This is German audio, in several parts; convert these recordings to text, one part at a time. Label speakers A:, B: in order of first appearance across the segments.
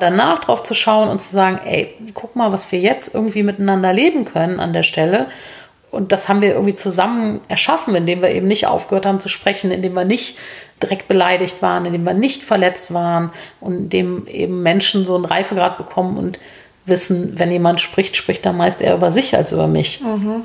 A: danach drauf zu schauen und zu sagen, ey, guck mal, was wir jetzt irgendwie miteinander leben können an der Stelle. Und das haben wir irgendwie zusammen erschaffen, indem wir eben nicht aufgehört haben zu sprechen, indem wir nicht direkt beleidigt waren, indem wir nicht verletzt waren und indem eben Menschen so einen Reifegrad bekommen und wissen, wenn jemand spricht, spricht er meist eher über sich als über mich. Mhm.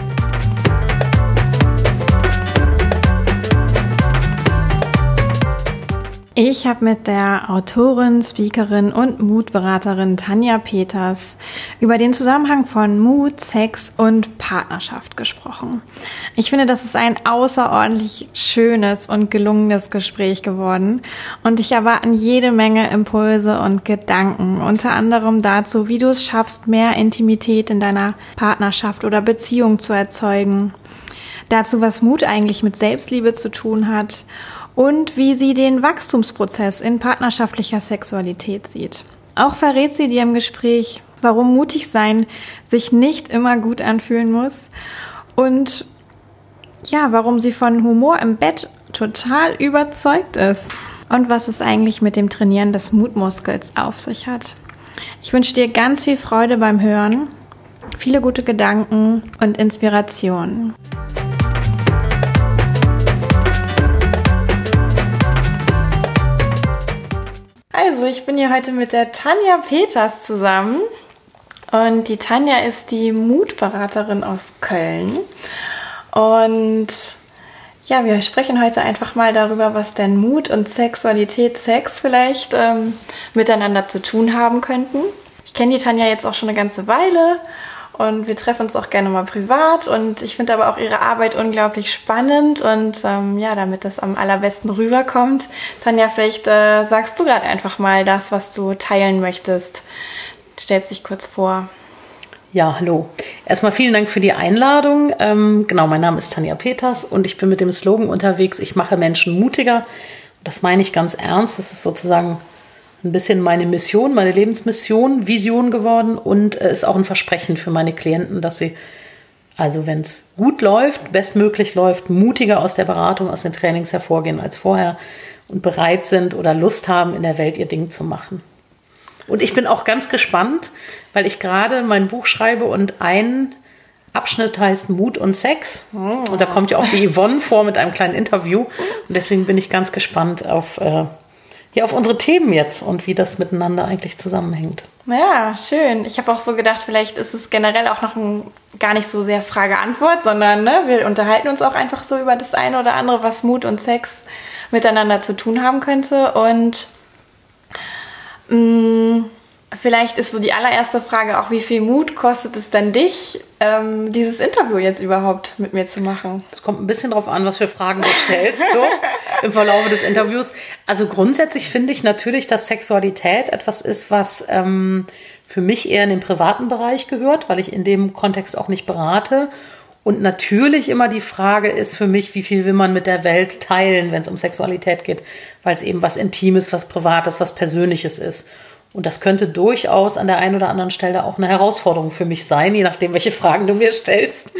B: Ich habe mit der Autorin, Speakerin und Mutberaterin Tanja Peters über den Zusammenhang von Mut, Sex und Partnerschaft gesprochen. Ich finde, das ist ein außerordentlich schönes und gelungenes Gespräch geworden und ich erwarte jede Menge Impulse und Gedanken, unter anderem dazu, wie du es schaffst, mehr Intimität in deiner Partnerschaft oder Beziehung zu erzeugen. Dazu, was Mut eigentlich mit Selbstliebe zu tun hat und wie sie den Wachstumsprozess in partnerschaftlicher Sexualität sieht. Auch verrät sie dir im Gespräch, warum mutig sein sich nicht immer gut anfühlen muss und ja, warum sie von Humor im Bett total überzeugt ist und was es eigentlich mit dem Trainieren des Mutmuskels auf sich hat. Ich wünsche dir ganz viel Freude beim Hören, viele gute Gedanken und Inspirationen. Also, ich bin hier heute mit der Tanja Peters zusammen. Und die Tanja ist die Mutberaterin aus Köln. Und ja, wir sprechen heute einfach mal darüber, was denn Mut und Sexualität, Sex vielleicht ähm, miteinander zu tun haben könnten. Ich kenne die Tanja jetzt auch schon eine ganze Weile und wir treffen uns auch gerne mal privat und ich finde aber auch ihre Arbeit unglaublich spannend und ähm, ja, damit das am allerbesten rüberkommt. Tanja, vielleicht äh, sagst du gerade einfach mal das, was du teilen möchtest. Stellst dich kurz vor.
A: Ja, hallo. Erstmal vielen Dank für die Einladung. Ähm, genau, mein Name ist Tanja Peters und ich bin mit dem Slogan unterwegs, ich mache Menschen mutiger. Das meine ich ganz ernst. Das ist sozusagen ein bisschen meine Mission, meine Lebensmission, Vision geworden und äh, ist auch ein Versprechen für meine Klienten, dass sie, also wenn es gut läuft, bestmöglich läuft, mutiger aus der Beratung, aus den Trainings hervorgehen als vorher und bereit sind oder Lust haben, in der Welt ihr Ding zu machen. Und ich bin auch ganz gespannt, weil ich gerade mein Buch schreibe und ein Abschnitt heißt Mut und Sex. Und da kommt ja auch die Yvonne vor mit einem kleinen Interview. Und deswegen bin ich ganz gespannt auf äh, ja, auf unsere Themen jetzt und wie das miteinander eigentlich zusammenhängt.
B: Ja, schön. Ich habe auch so gedacht, vielleicht ist es generell auch noch ein, gar nicht so sehr Frage-Antwort, sondern ne, wir unterhalten uns auch einfach so über das eine oder andere, was Mut und Sex miteinander zu tun haben könnte. Und mh, mm, Vielleicht ist so die allererste Frage auch, wie viel Mut kostet es denn dich, ähm, dieses Interview jetzt überhaupt mit mir zu machen?
A: Es kommt ein bisschen darauf an, was für Fragen du stellst, so im Verlauf des Interviews. Also grundsätzlich finde ich natürlich, dass Sexualität etwas ist, was ähm, für mich eher in den privaten Bereich gehört, weil ich in dem Kontext auch nicht berate. Und natürlich immer die Frage ist für mich, wie viel will man mit der Welt teilen, wenn es um Sexualität geht, weil es eben was Intimes, was Privates, was Persönliches ist. Und das könnte durchaus an der einen oder anderen Stelle auch eine Herausforderung für mich sein, je nachdem, welche Fragen du mir stellst.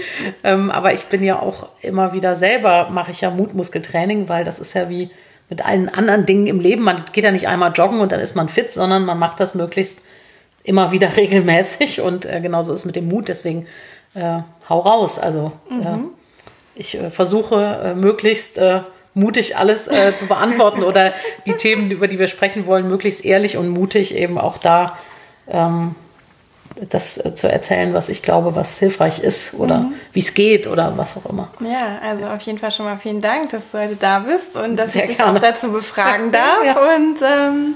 A: Ähm, aber ich bin ja auch immer wieder selber, mache ich ja Mutmuskeltraining, weil das ist ja wie mit allen anderen Dingen im Leben. Man geht ja nicht einmal joggen und dann ist man fit, sondern man macht das möglichst immer wieder regelmäßig. Und äh, genauso ist mit dem Mut. Deswegen äh, hau raus. Also mhm. äh, ich versuche möglichst mutig alles äh, zu beantworten oder die Themen, über die wir sprechen wollen, möglichst ehrlich und mutig eben auch da ähm, das äh, zu erzählen, was ich glaube, was hilfreich ist oder mhm. wie es geht oder was auch immer.
B: Ja, also auf jeden Fall schon mal vielen Dank, dass du heute da bist und dass Sehr ich dich gerne. auch dazu befragen darf. ja. Und ähm,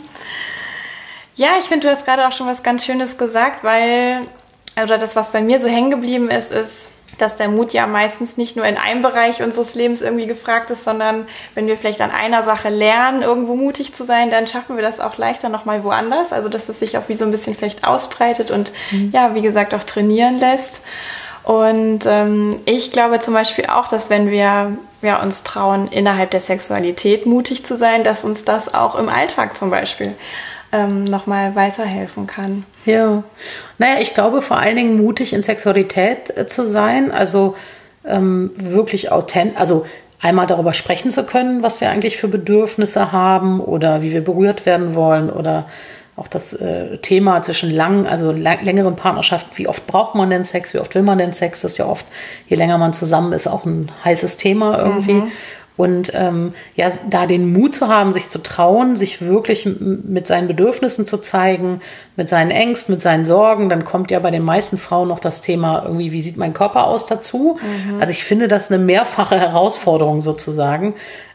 B: ja, ich finde, du hast gerade auch schon was ganz Schönes gesagt, weil, oder das, was bei mir so hängen geblieben ist, ist, dass der Mut ja meistens nicht nur in einem Bereich unseres Lebens irgendwie gefragt ist, sondern wenn wir vielleicht an einer Sache lernen, irgendwo mutig zu sein, dann schaffen wir das auch leichter nochmal woanders. Also dass es sich auch wie so ein bisschen vielleicht ausbreitet und mhm. ja, wie gesagt, auch trainieren lässt. Und ähm, ich glaube zum Beispiel auch, dass wenn wir ja, uns trauen, innerhalb der Sexualität mutig zu sein, dass uns das auch im Alltag zum Beispiel ähm, nochmal weiterhelfen kann.
A: Ja, naja, ich glaube vor allen Dingen mutig in Sexualität äh, zu sein, also ähm, wirklich authentisch, also einmal darüber sprechen zu können, was wir eigentlich für Bedürfnisse haben oder wie wir berührt werden wollen oder auch das äh, Thema zwischen langen, also längeren Partnerschaften, wie oft braucht man denn Sex, wie oft will man denn Sex, das ist ja oft, je länger man zusammen ist, auch ein heißes Thema irgendwie. Mhm. Und ähm, ja, da den Mut zu haben, sich zu trauen, sich wirklich mit seinen Bedürfnissen zu zeigen, mit seinen Ängsten, mit seinen Sorgen, dann kommt ja bei den meisten Frauen noch das Thema irgendwie, wie sieht mein Körper aus dazu. Mhm. Also ich finde das eine mehrfache Herausforderung sozusagen.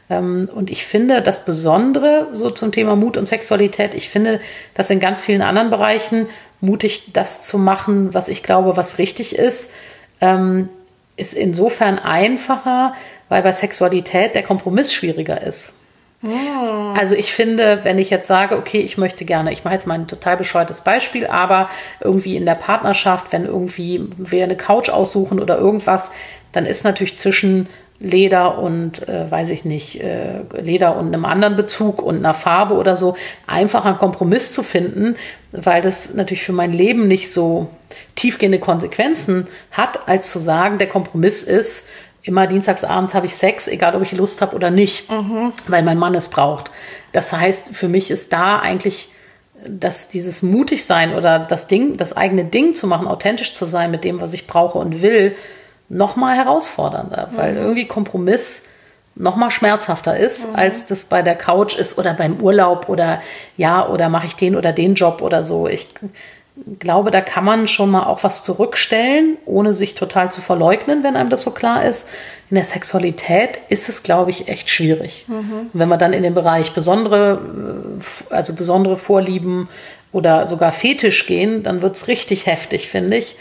A: Ähm, und ich finde das Besondere so zum Thema Mut und Sexualität, ich finde das in ganz vielen anderen Bereichen mutig, das zu machen, was ich glaube, was richtig ist, ähm, ist insofern einfacher, weil bei Sexualität der Kompromiss schwieriger ist. Ja. Also ich finde, wenn ich jetzt sage, okay, ich möchte gerne, ich mache jetzt mal ein total bescheuertes Beispiel, aber irgendwie in der Partnerschaft, wenn irgendwie wir eine Couch aussuchen oder irgendwas, dann ist natürlich zwischen Leder und, äh, weiß ich nicht, äh, Leder und einem anderen Bezug und einer Farbe oder so, einfach einen Kompromiss zu finden, weil das natürlich für mein Leben nicht so tiefgehende Konsequenzen hat, als zu sagen, der Kompromiss ist, immer dienstagsabends habe ich Sex, egal ob ich Lust habe oder nicht, mhm. weil mein Mann es braucht. Das heißt, für mich ist da eigentlich dass dieses mutig sein oder das Ding, das eigene Ding zu machen, authentisch zu sein mit dem, was ich brauche und will, noch mal herausfordernder, mhm. weil irgendwie Kompromiss noch mal schmerzhafter ist, mhm. als das bei der Couch ist oder beim Urlaub oder ja, oder mache ich den oder den Job oder so. Ich glaube, da kann man schon mal auch was zurückstellen, ohne sich total zu verleugnen, wenn einem das so klar ist. In der Sexualität ist es, glaube ich, echt schwierig. Mhm. Wenn wir dann in den Bereich besondere, äh, also besondere Vorlieben oder sogar Fetisch gehen, dann wird es richtig heftig, finde ich.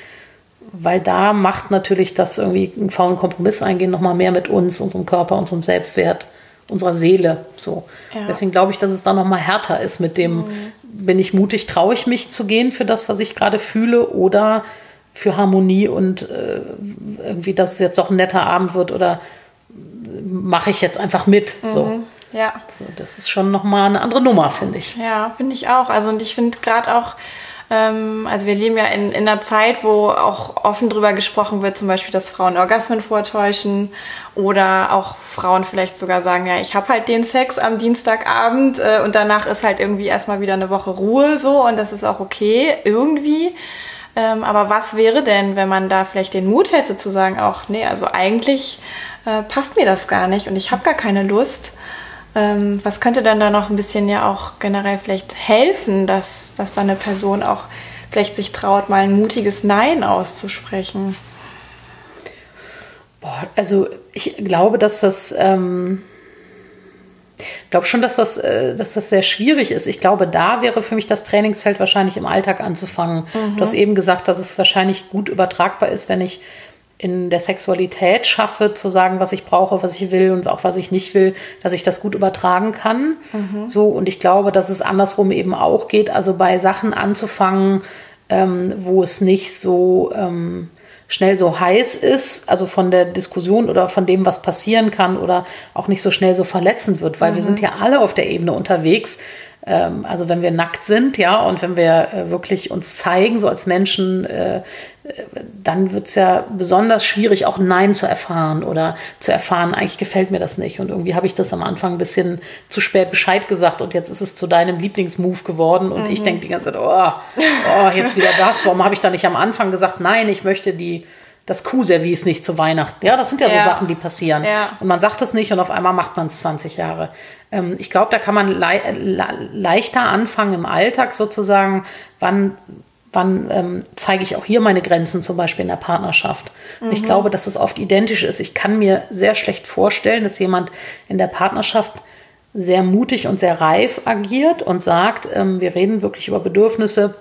A: Weil da macht natürlich das irgendwie einen faulen Kompromiss eingehen nochmal mehr mit uns, unserem Körper, unserem Selbstwert, unserer Seele. So. Ja. Deswegen glaube ich, dass es da nochmal härter ist mit dem, mhm bin ich mutig, traue ich mich zu gehen für das, was ich gerade fühle oder für Harmonie und äh, irgendwie, dass es jetzt doch ein netter Abend wird oder mache ich jetzt einfach mit. Mhm. So. Ja. So, das ist schon nochmal eine andere Nummer, finde ich.
B: Ja, finde ich auch. Also und ich finde gerade auch, also wir leben ja in, in einer Zeit, wo auch offen drüber gesprochen wird, zum Beispiel, dass Frauen Orgasmen vortäuschen oder auch Frauen vielleicht sogar sagen, ja, ich habe halt den Sex am Dienstagabend äh, und danach ist halt irgendwie erstmal wieder eine Woche Ruhe so und das ist auch okay irgendwie. Ähm, aber was wäre denn, wenn man da vielleicht den Mut hätte zu sagen, auch, nee, also eigentlich äh, passt mir das gar nicht und ich habe gar keine Lust. Ähm, was könnte dann da noch ein bisschen ja auch generell vielleicht helfen, dass, dass da eine Person auch vielleicht sich traut, mal ein mutiges Nein auszusprechen?
A: Boah, also ich glaube, dass das, ähm, ich glaube schon, dass das, äh, dass das sehr schwierig ist. Ich glaube, da wäre für mich das Trainingsfeld wahrscheinlich im Alltag anzufangen. Mhm. Du hast eben gesagt, dass es wahrscheinlich gut übertragbar ist, wenn ich in der Sexualität schaffe, zu sagen, was ich brauche, was ich will und auch was ich nicht will, dass ich das gut übertragen kann. Mhm. So, und ich glaube, dass es andersrum eben auch geht, also bei Sachen anzufangen, ähm, wo es nicht so ähm, schnell so heiß ist, also von der Diskussion oder von dem, was passieren kann oder auch nicht so schnell so verletzend wird, weil mhm. wir sind ja alle auf der Ebene unterwegs. Ähm, also wenn wir nackt sind, ja, und wenn wir äh, wirklich uns zeigen, so als Menschen, äh, dann wird es ja besonders schwierig, auch Nein zu erfahren oder zu erfahren, eigentlich gefällt mir das nicht. Und irgendwie habe ich das am Anfang ein bisschen zu spät Bescheid gesagt und jetzt ist es zu deinem Lieblingsmove geworden. Und mhm. ich denke die ganze Zeit, oh, oh, jetzt wieder das. Warum habe ich da nicht am Anfang gesagt, nein, ich möchte die, das Kuhservice nicht zu Weihnachten. Ja, das sind ja, ja. so Sachen, die passieren. Ja. Und man sagt es nicht und auf einmal macht man es 20 Jahre. Ähm, ich glaube, da kann man le le leichter anfangen im Alltag sozusagen, wann wann ähm, zeige ich auch hier meine Grenzen, zum Beispiel in der Partnerschaft. Mhm. Ich glaube, dass es oft identisch ist. Ich kann mir sehr schlecht vorstellen, dass jemand in der Partnerschaft sehr mutig und sehr reif agiert und sagt, ähm, wir reden wirklich über Bedürfnisse.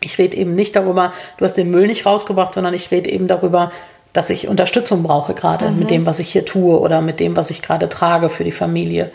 A: Ich rede eben nicht darüber, du hast den Müll nicht rausgebracht, sondern ich rede eben darüber, dass ich Unterstützung brauche gerade mhm. mit dem, was ich hier tue oder mit dem, was ich gerade trage für die Familie.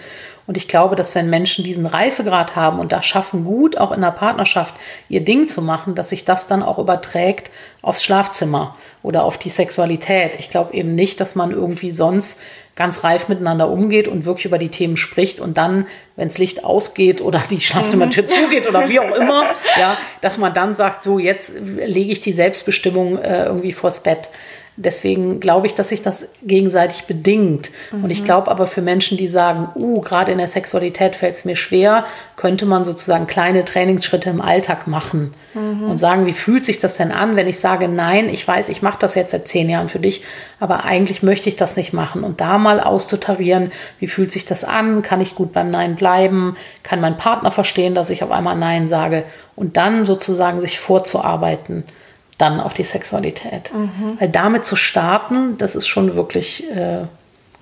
A: Und ich glaube, dass wenn Menschen diesen Reifegrad haben und das schaffen, gut auch in der Partnerschaft ihr Ding zu machen, dass sich das dann auch überträgt aufs Schlafzimmer oder auf die Sexualität. Ich glaube eben nicht, dass man irgendwie sonst ganz reif miteinander umgeht und wirklich über die Themen spricht und dann, wenn das Licht ausgeht oder die Schlafzimmertür mhm. zugeht oder wie auch immer, ja, dass man dann sagt, so jetzt lege ich die Selbstbestimmung äh, irgendwie vors Bett. Deswegen glaube ich, dass sich das gegenseitig bedingt. Mhm. Und ich mhm. glaube aber für Menschen, die sagen, uh, gerade in der Sexualität fällt es mir schwer, könnte man sozusagen kleine Trainingsschritte im Alltag machen mhm. und sagen, wie fühlt sich das denn an, wenn ich sage, nein, ich weiß, ich mache das jetzt seit zehn Jahren für dich, aber eigentlich möchte ich das nicht machen. Und da mal auszutarieren, wie fühlt sich das an, kann ich gut beim Nein bleiben, kann mein Partner verstehen, dass ich auf einmal Nein sage und dann sozusagen sich vorzuarbeiten dann auf die Sexualität. Mhm. Weil damit zu starten, das ist schon wirklich, äh,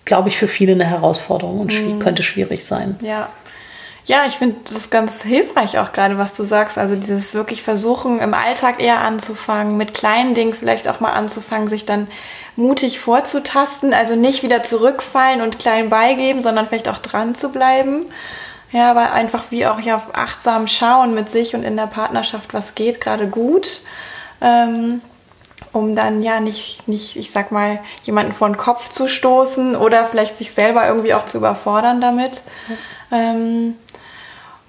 A: glaube ich, für viele eine Herausforderung und mhm. könnte schwierig sein.
B: Ja. Ja, ich finde das ganz hilfreich auch gerade, was du sagst. Also dieses wirklich versuchen, im Alltag eher anzufangen, mit kleinen Dingen vielleicht auch mal anzufangen, sich dann mutig vorzutasten. Also nicht wieder zurückfallen und klein beigeben, sondern vielleicht auch dran zu bleiben. Ja, aber einfach wie auch ja achtsam schauen mit sich und in der Partnerschaft, was geht gerade gut ähm, um dann ja nicht, nicht, ich sag mal, jemanden vor den Kopf zu stoßen oder vielleicht sich selber irgendwie auch zu überfordern damit. Ja. Ähm,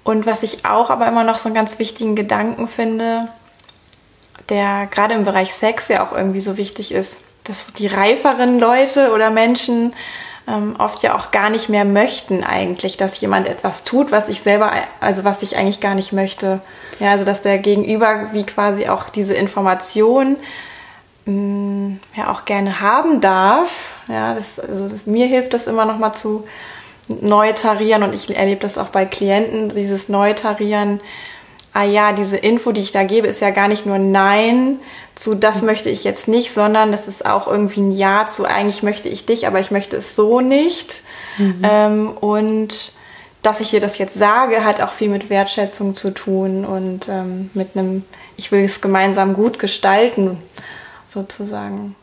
B: und was ich auch aber immer noch so einen ganz wichtigen Gedanken finde, der gerade im Bereich Sex ja auch irgendwie so wichtig ist, dass die reiferen Leute oder Menschen ähm, oft ja auch gar nicht mehr möchten eigentlich, dass jemand etwas tut, was ich selber, also was ich eigentlich gar nicht möchte. Ja, also dass der Gegenüber wie quasi auch diese Information mh, mm, ja auch gerne haben darf. Ja, das, also das, mir hilft das immer noch mal zu neu tarieren und ich erlebe das auch bei Klienten, dieses Neutarieren. Ah ja, diese Info, die ich da gebe, ist ja gar nicht nur Nein, zu das möchte ich jetzt nicht, sondern es ist auch irgendwie ein Ja zu eigentlich möchte ich dich, aber ich möchte es so nicht. Mhm. Ähm, und dass ich dir das jetzt sage, hat auch viel mit Wertschätzung zu tun und ähm, mit einem, ich will es gemeinsam gut gestalten, sozusagen.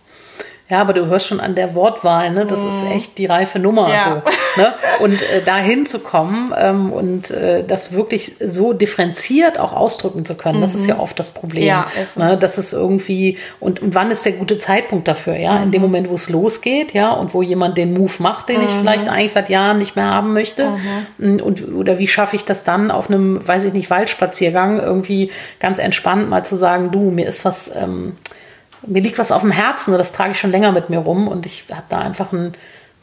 A: Ja, aber du hörst schon an der Wortwahl, ne? Das mm. ist mhm. echt die reife Nummer. Ja. So, ne? Und äh, dahin zu kommen ähm, und äh, das wirklich so differenziert auch ausdrücken zu können, mhm. das ist ja mhm. oft das Problem. Ja, ist ne? Das ist irgendwie, und, und wann ist der gute Zeitpunkt dafür, ja? Mhm. In dem mhm. Moment, wo es losgeht, ja, und wo jemand den Move macht, den mhm. ich vielleicht eigentlich seit Jahren nicht mehr haben möchte. Und, oder wie schaffe ich das dann auf einem, weiß ich nicht, Waldspaziergang irgendwie ganz entspannt mal zu sagen, du, mir ist was. Ähm, mir liegt was auf dem Herzen und das trage ich schon länger mit mir rum und ich habe da einfach einen,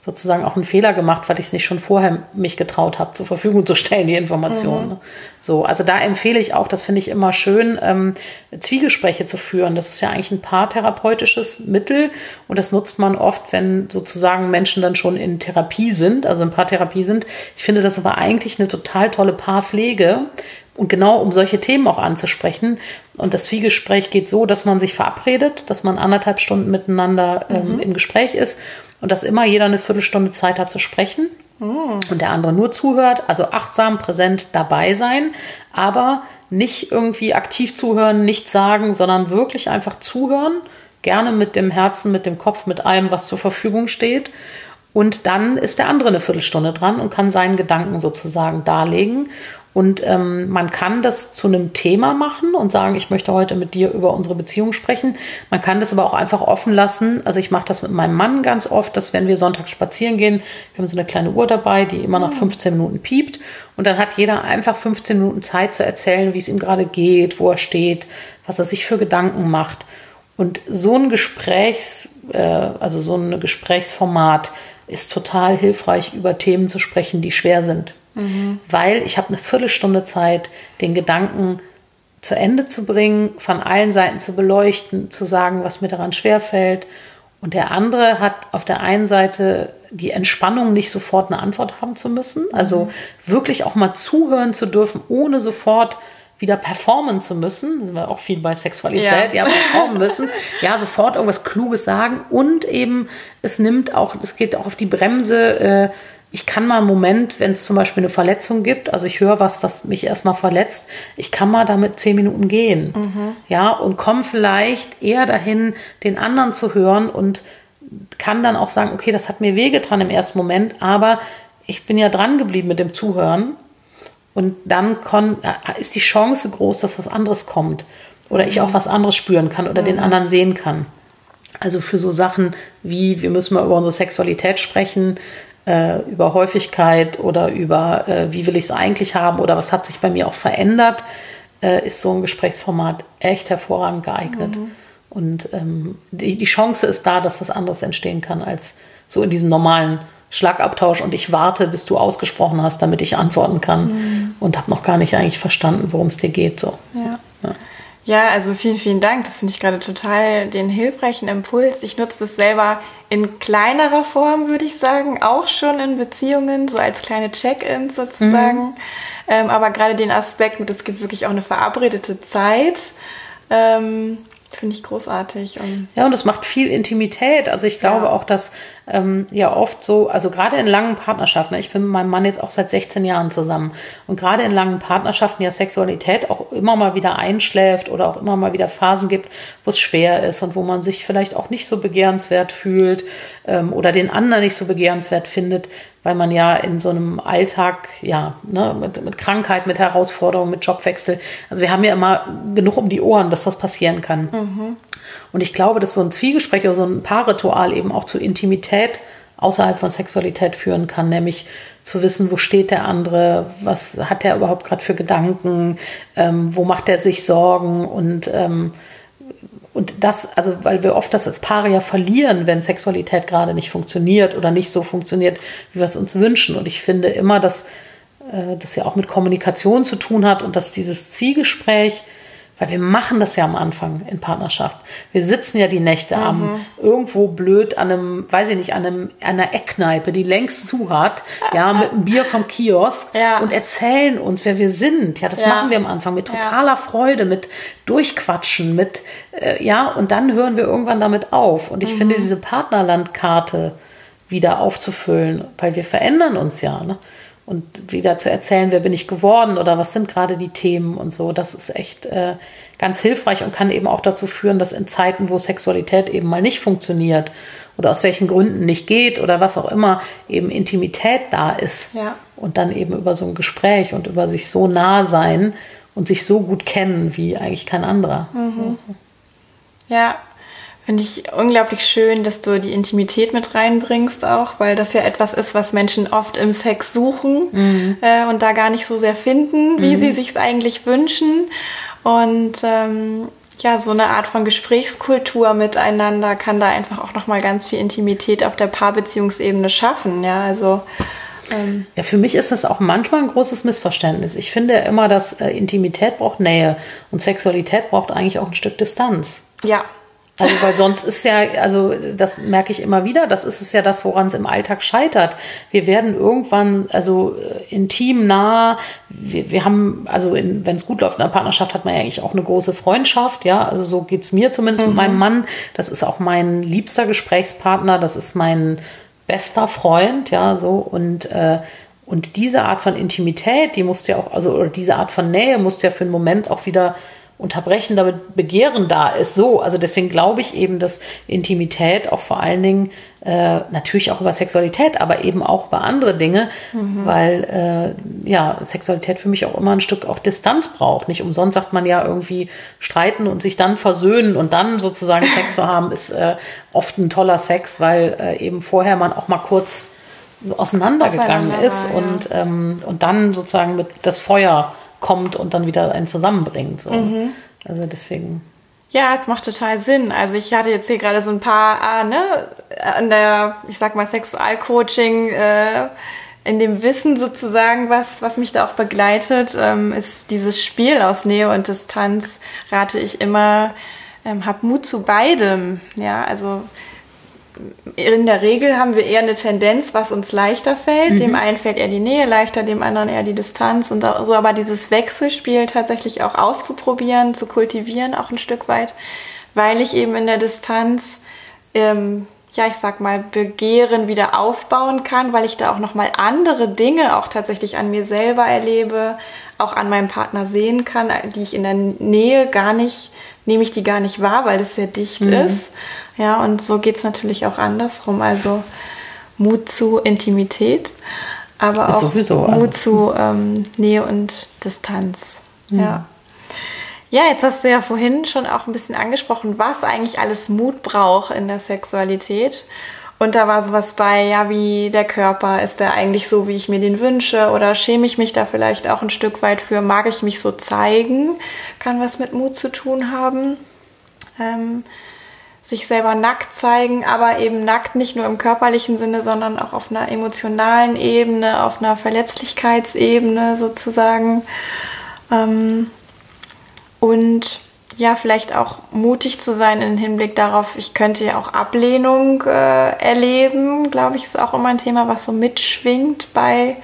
A: sozusagen auch einen Fehler gemacht, weil ich es nicht schon vorher mich getraut habe, zur Verfügung zu stellen, die Informationen. Mhm. So, also da empfehle ich auch, das finde ich immer schön, ähm, Zwiegespräche zu führen. Das ist ja eigentlich ein paartherapeutisches Mittel und das nutzt man oft, wenn sozusagen Menschen dann schon in Therapie sind, also in Paartherapie sind. Ich finde das aber eigentlich eine total tolle Paarpflege, und genau um solche Themen auch anzusprechen. Und das Zwiegespräch geht so, dass man sich verabredet, dass man anderthalb Stunden miteinander ähm, mhm. im Gespräch ist und dass immer jeder eine Viertelstunde Zeit hat zu sprechen mhm. und der andere nur zuhört, also achtsam, präsent dabei sein, aber nicht irgendwie aktiv zuhören, nichts sagen, sondern wirklich einfach zuhören, gerne mit dem Herzen, mit dem Kopf, mit allem, was zur Verfügung steht. Und dann ist der andere eine Viertelstunde dran und kann seinen Gedanken sozusagen darlegen. Und ähm, man kann das zu einem Thema machen und sagen, ich möchte heute mit dir über unsere Beziehung sprechen. Man kann das aber auch einfach offen lassen. Also ich mache das mit meinem Mann ganz oft, dass wenn wir Sonntag spazieren gehen, wir haben so eine kleine Uhr dabei, die immer nach 15 Minuten piept. Und dann hat jeder einfach 15 Minuten Zeit zu erzählen, wie es ihm gerade geht, wo er steht, was er sich für Gedanken macht. Und so ein Gesprächs, äh, also so ein Gesprächsformat ist total hilfreich, über Themen zu sprechen, die schwer sind. Mhm. Weil ich habe eine Viertelstunde Zeit, den Gedanken zu Ende zu bringen, von allen Seiten zu beleuchten, zu sagen, was mir daran schwerfällt. Und der andere hat auf der einen Seite die Entspannung, nicht sofort eine Antwort haben zu müssen. Also mhm. wirklich auch mal zuhören zu dürfen, ohne sofort wieder performen zu müssen. Da sind wir auch viel bei Sexualität, ja, ja performen müssen. Ja, sofort irgendwas Kluges sagen und eben es nimmt auch, es geht auch auf die Bremse, äh, ich kann mal einen Moment, wenn es zum Beispiel eine Verletzung gibt, also ich höre was, was mich erstmal verletzt, ich kann mal damit zehn Minuten gehen. Mhm. Ja, und komme vielleicht eher dahin, den anderen zu hören und kann dann auch sagen, okay, das hat mir wehgetan im ersten Moment, aber ich bin ja dran geblieben mit dem Zuhören. Und dann ist die Chance groß, dass was anderes kommt. Oder ich auch was anderes spüren kann oder mhm. den anderen sehen kann. Also für so Sachen wie, wir müssen mal über unsere Sexualität sprechen, äh, über Häufigkeit oder über, äh, wie will ich es eigentlich haben oder was hat sich bei mir auch verändert, äh, ist so ein Gesprächsformat echt hervorragend geeignet. Mhm. Und ähm, die, die Chance ist da, dass was anderes entstehen kann als so in diesem normalen Schlagabtausch und ich warte, bis du ausgesprochen hast, damit ich antworten kann mhm. und habe noch gar nicht eigentlich verstanden, worum es dir geht. So.
B: Ja. ja. Ja, also vielen, vielen Dank. Das finde ich gerade total den hilfreichen Impuls. Ich nutze das selber in kleinerer Form, würde ich sagen, auch schon in Beziehungen, so als kleine Check-ins sozusagen. Mhm. Ähm, aber gerade den Aspekt mit, es gibt wirklich auch eine verabredete Zeit. Ähm, Finde ich großartig.
A: Und ja, und es macht viel Intimität. Also ich glaube ja. auch, dass ähm, ja oft so, also gerade in langen Partnerschaften, ich bin mit meinem Mann jetzt auch seit 16 Jahren zusammen und gerade in langen Partnerschaften ja Sexualität auch immer mal wieder einschläft oder auch immer mal wieder Phasen gibt, wo es schwer ist und wo man sich vielleicht auch nicht so begehrenswert fühlt ähm, oder den anderen nicht so begehrenswert findet, weil man ja in so einem Alltag, ja, ne, mit, mit Krankheit, mit Herausforderungen, mit Jobwechsel, also wir haben ja immer genug um die Ohren, dass das passieren kann. Mhm. Und ich glaube, dass so ein Zwiegespräch oder so ein Paarritual eben auch zu Intimität außerhalb von Sexualität führen kann, nämlich zu wissen, wo steht der andere, was hat er überhaupt gerade für Gedanken, ähm, wo macht er sich Sorgen und ähm, und das, also weil wir oft das als Paare ja verlieren, wenn Sexualität gerade nicht funktioniert oder nicht so funktioniert, wie wir es uns wünschen. Und ich finde immer, dass äh, das ja auch mit Kommunikation zu tun hat und dass dieses Zwiegespräch weil wir machen das ja am Anfang in Partnerschaft. Wir sitzen ja die Nächte mhm. am irgendwo blöd an einem, weiß ich nicht, an, einem, einer Eckkneipe, die längst zu hat, ja, mit einem Bier vom Kiosk ja. und erzählen uns, wer wir sind. Ja, das ja. machen wir am Anfang mit totaler ja. Freude, mit Durchquatschen, mit, äh, ja, und dann hören wir irgendwann damit auf. Und ich mhm. finde diese Partnerlandkarte wieder aufzufüllen, weil wir verändern uns ja. Ne? Und wieder zu erzählen, wer bin ich geworden oder was sind gerade die Themen und so. Das ist echt äh, ganz hilfreich und kann eben auch dazu führen, dass in Zeiten, wo Sexualität eben mal nicht funktioniert oder aus welchen Gründen nicht geht oder was auch immer, eben Intimität da ist. Ja. Und dann eben über so ein Gespräch und über sich so nah sein und sich so gut kennen wie eigentlich kein anderer. Mhm.
B: Ja, Finde ich unglaublich schön, dass du die Intimität mit reinbringst auch, weil das ja etwas ist, was Menschen oft im Sex suchen mhm. äh, und da gar nicht so sehr finden, wie mhm. sie sich es eigentlich wünschen. Und ähm, ja, so eine Art von Gesprächskultur miteinander kann da einfach auch nochmal ganz viel Intimität auf der Paarbeziehungsebene schaffen. Ja, also
A: ähm, ja, für mich ist das auch manchmal ein großes Missverständnis. Ich finde immer, dass äh, Intimität braucht Nähe und Sexualität braucht eigentlich auch ein Stück Distanz.
B: Ja,
A: also, weil sonst ist ja, also das merke ich immer wieder, das ist es ja das, woran es im Alltag scheitert. Wir werden irgendwann, also äh, intim nah, wir, wir haben, also wenn es gut läuft in der Partnerschaft, hat man ja eigentlich auch eine große Freundschaft, ja. Also so geht es mir zumindest mhm. mit meinem Mann. Das ist auch mein liebster Gesprächspartner, das ist mein bester Freund, ja, so und äh, und diese Art von Intimität, die musste ja auch, also oder diese Art von Nähe musste ja für einen Moment auch wieder unterbrechen, damit Begehren da ist. So, also deswegen glaube ich eben, dass Intimität auch vor allen Dingen äh, natürlich auch über Sexualität, aber eben auch über andere Dinge, mhm. weil äh, ja Sexualität für mich auch immer ein Stück auch Distanz braucht. Nicht umsonst sagt man ja irgendwie streiten und sich dann versöhnen und dann sozusagen Sex zu haben, ist äh, oft ein toller Sex, weil äh, eben vorher man auch mal kurz so auseinandergegangen Auseinander ist ja. und, ähm, und dann sozusagen mit das Feuer kommt und dann wieder einen zusammenbringt. So. Mhm. Also deswegen.
B: Ja, es macht total Sinn. Also ich hatte jetzt hier gerade so ein paar, ah, ne, an der, ich sag mal, Sexualcoaching, äh, in dem Wissen sozusagen, was, was mich da auch begleitet, ähm, ist dieses Spiel aus Nähe und Distanz, rate ich immer, ähm, hab Mut zu beidem. Ja, also in der Regel haben wir eher eine Tendenz, was uns leichter fällt. Mhm. Dem einen fällt eher die Nähe leichter, dem anderen eher die Distanz und so. Aber dieses Wechselspiel tatsächlich auch auszuprobieren, zu kultivieren, auch ein Stück weit, weil ich eben in der Distanz ähm, ja, ich sag mal, Begehren wieder aufbauen kann, weil ich da auch nochmal andere Dinge auch tatsächlich an mir selber erlebe, auch an meinem Partner sehen kann, die ich in der Nähe gar nicht, nehme ich die gar nicht wahr, weil es sehr dicht mhm. ist. Ja, und so geht es natürlich auch andersrum. Also Mut zu Intimität, aber auch sowieso, Mut also. zu ähm, Nähe und Distanz. Mhm. Ja. Ja, jetzt hast du ja vorhin schon auch ein bisschen angesprochen, was eigentlich alles Mut braucht in der Sexualität. Und da war sowas bei, ja, wie der Körper, ist der eigentlich so, wie ich mir den wünsche? Oder schäme ich mich da vielleicht auch ein Stück weit für? Mag ich mich so zeigen? Kann was mit Mut zu tun haben? Ähm, sich selber nackt zeigen, aber eben nackt nicht nur im körperlichen Sinne, sondern auch auf einer emotionalen Ebene, auf einer Verletzlichkeitsebene sozusagen. Ähm, und ja, vielleicht auch mutig zu sein im Hinblick darauf, ich könnte ja auch Ablehnung äh, erleben, glaube ich, ist auch immer ein Thema, was so mitschwingt bei,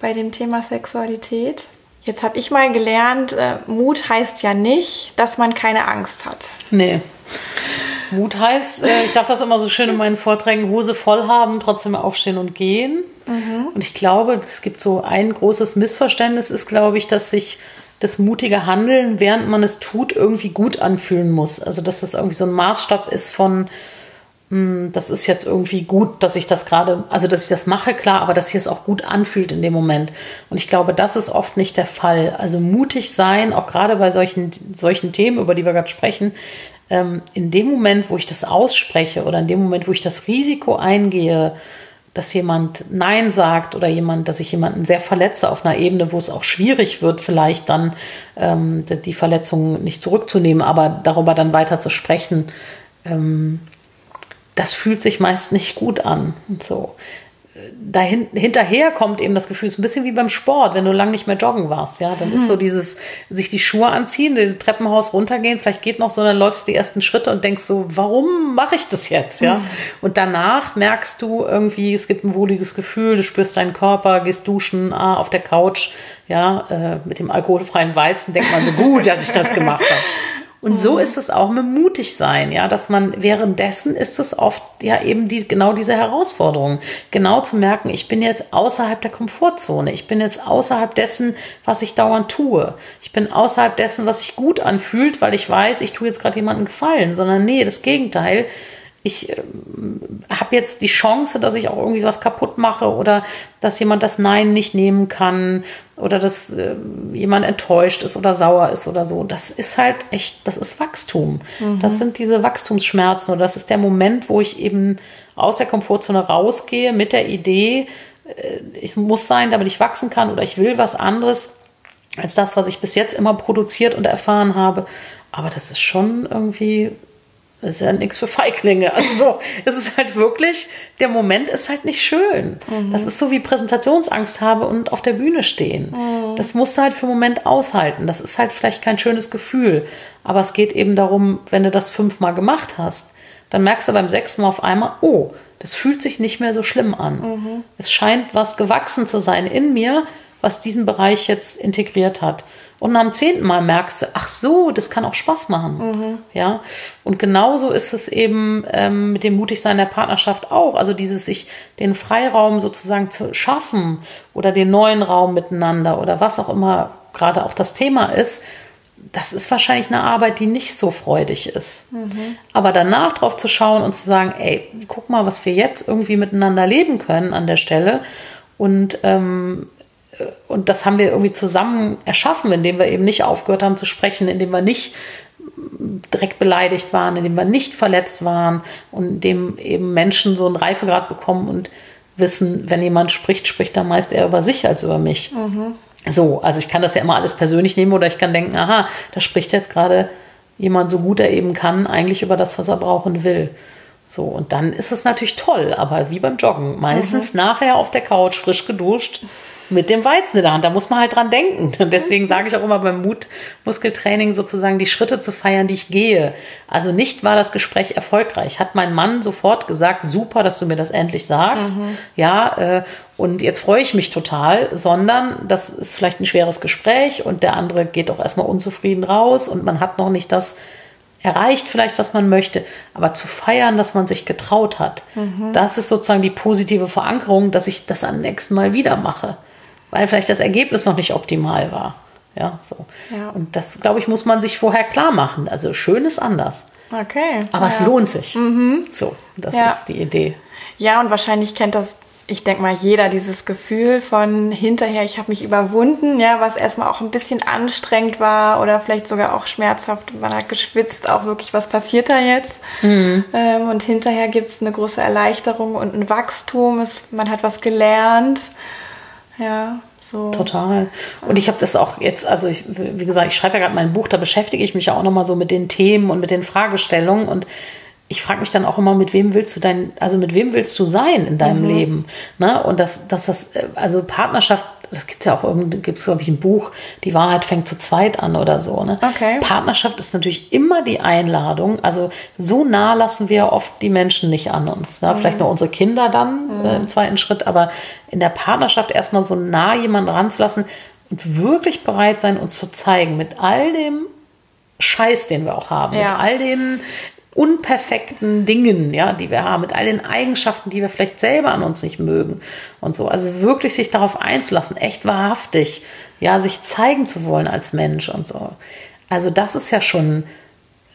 B: bei dem Thema Sexualität. Jetzt habe ich mal gelernt, äh, Mut heißt ja nicht, dass man keine Angst hat.
A: Nee. Mut heißt, äh, ich sage das immer so schön in meinen Vorträgen, Hose voll haben, trotzdem aufstehen und gehen. Mhm. Und ich glaube, es gibt so ein großes Missverständnis, ist, glaube ich, dass sich das mutige Handeln, während man es tut, irgendwie gut anfühlen muss. Also dass das irgendwie so ein Maßstab ist von, hm, das ist jetzt irgendwie gut, dass ich das gerade, also dass ich das mache, klar, aber dass sich es auch gut anfühlt in dem Moment. Und ich glaube, das ist oft nicht der Fall. Also mutig sein, auch gerade bei solchen, solchen Themen, über die wir gerade sprechen, in dem Moment, wo ich das ausspreche oder in dem Moment, wo ich das Risiko eingehe, dass jemand Nein sagt oder jemand, dass ich jemanden sehr verletze auf einer Ebene, wo es auch schwierig wird, vielleicht dann ähm, die Verletzung nicht zurückzunehmen, aber darüber dann weiter zu sprechen, ähm, das fühlt sich meist nicht gut an. So dahin, hinterher kommt eben das Gefühl, es ist ein bisschen wie beim Sport, wenn du lang nicht mehr joggen warst, ja, dann ist so mhm. dieses, sich die Schuhe anziehen, das Treppenhaus runtergehen, vielleicht geht noch so, dann läufst du die ersten Schritte und denkst so, warum mache ich das jetzt, ja? Mhm. Und danach merkst du irgendwie, es gibt ein wohliges Gefühl, du spürst deinen Körper, gehst duschen, ah, auf der Couch, ja, äh, mit dem alkoholfreien Weizen, denkt man so gut, dass ich das gemacht habe. Und so mhm. ist es auch mit mutig sein, ja, dass man währenddessen ist es oft ja eben die, genau diese Herausforderung, genau zu merken, ich bin jetzt außerhalb der Komfortzone, ich bin jetzt außerhalb dessen, was ich dauernd tue, ich bin außerhalb dessen, was sich gut anfühlt, weil ich weiß, ich tue jetzt gerade jemandem Gefallen, sondern nee, das Gegenteil, ich äh, habe jetzt die Chance, dass ich auch irgendwie was kaputt mache oder dass jemand das Nein nicht nehmen kann oder dass äh, jemand enttäuscht ist oder sauer ist oder so. Das ist halt echt, das ist Wachstum. Mhm. Das sind diese Wachstumsschmerzen oder das ist der Moment, wo ich eben aus der Komfortzone rausgehe mit der Idee, äh, ich muss sein, damit ich wachsen kann oder ich will was anderes als das, was ich bis jetzt immer produziert und erfahren habe. Aber das ist schon irgendwie das ist ja nichts für Feiglinge. Also so, es ist halt wirklich, der Moment ist halt nicht schön. Mhm. Das ist so wie Präsentationsangst habe und auf der Bühne stehen. Mhm. Das musst du halt für einen Moment aushalten. Das ist halt vielleicht kein schönes Gefühl. Aber es geht eben darum, wenn du das fünfmal gemacht hast, dann merkst du beim sechsten Mal auf einmal, oh, das fühlt sich nicht mehr so schlimm an. Mhm. Es scheint was gewachsen zu sein in mir, was diesen Bereich jetzt integriert hat. Und am zehnten Mal merkst du, ach so, das kann auch Spaß machen. Mhm. Ja. Und genauso ist es eben ähm, mit dem Mutigsein der Partnerschaft auch. Also dieses sich den Freiraum sozusagen zu schaffen oder den neuen Raum miteinander oder was auch immer gerade auch das Thema ist. Das ist wahrscheinlich eine Arbeit, die nicht so freudig ist. Mhm. Aber danach drauf zu schauen und zu sagen, ey, guck mal, was wir jetzt irgendwie miteinander leben können an der Stelle. Und ähm, und das haben wir irgendwie zusammen erschaffen, indem wir eben nicht aufgehört haben zu sprechen, indem wir nicht direkt beleidigt waren, indem wir nicht verletzt waren und indem eben Menschen so einen Reifegrad bekommen und wissen, wenn jemand spricht, spricht er meist eher über sich als über mich. Mhm. So, also ich kann das ja immer alles persönlich nehmen oder ich kann denken, aha, da spricht jetzt gerade jemand so gut er eben kann, eigentlich über das, was er brauchen will. So, und dann ist es natürlich toll, aber wie beim Joggen, meistens mhm. nachher auf der Couch frisch geduscht mit dem Weizen in der Hand. Da muss man halt dran denken. Und deswegen sage ich auch immer beim Mutmuskeltraining sozusagen die Schritte zu feiern, die ich gehe. Also nicht war das Gespräch erfolgreich. Hat mein Mann sofort gesagt, super, dass du mir das endlich sagst. Mhm. Ja, äh, und jetzt freue ich mich total, sondern das ist vielleicht ein schweres Gespräch und der andere geht auch erstmal unzufrieden raus und man hat noch nicht das erreicht vielleicht, was man möchte, aber zu feiern, dass man sich getraut hat, das ist sozusagen die positive Verankerung, dass ich das am nächsten Mal wieder mache, weil vielleicht das Ergebnis noch nicht optimal war. Ja, so.
B: Ja.
A: Und das, glaube ich, muss man sich vorher klar machen. Also schön ist anders.
B: Okay.
A: Aber es
B: ja.
A: lohnt sich. So, das
B: Ja.
A: ist die Idee.
B: Ja, und wahrscheinlich kennt das, ich denke mal, jeder dieses Gefühl von hinterher, ich habe mich überwunden, ja, was erstmal auch ein bisschen anstrengend war oder vielleicht sogar auch schmerzhaft. Man hat geschwitzt, auch wirklich, was passiert da jetzt?
A: Mhm.
B: Ähm, und hinterher gibt es eine große Erleichterung und ein Wachstum. Es, man hat was gelernt. Ja, so.
A: Total. Und ich habe das auch jetzt, also ich, wie gesagt, ich schreibe ja gerade mein Buch, da beschäftige ich mich ja auch nochmal so mit den Themen und mit den Fragestellungen und ich frage mich dann auch immer, mit wem willst du dein, also mit wem willst du sein in deinem Leben? Ne? Und dass, dass das, äh, also Partnerschaft, das gibt ja auch irgendwie, gibt es, glaube ich, ein Buch, die Wahrheit fängt zu zweit an oder so. Ne?
B: Okay.
A: Partnerschaft ist natürlich immer die Einladung. Also so nah lassen wir oft die Menschen nicht an uns. Ne? Vielleicht nur unsere Kinder dann äh, im zweiten Schritt, aber in der Partnerschaft erstmal so nah jemanden ranzulassen und wirklich bereit sein, uns zu zeigen mit all dem Scheiß, den wir auch haben,
B: Ja.
A: mit all den unperfekten Dingen, ja, die wir haben, mit all den Eigenschaften, die wir vielleicht selber an uns nicht mögen und so. Also wirklich sich darauf einzulassen, echt wahrhaftig, ja, sich zeigen zu wollen als Mensch und so. Also das ist ja schon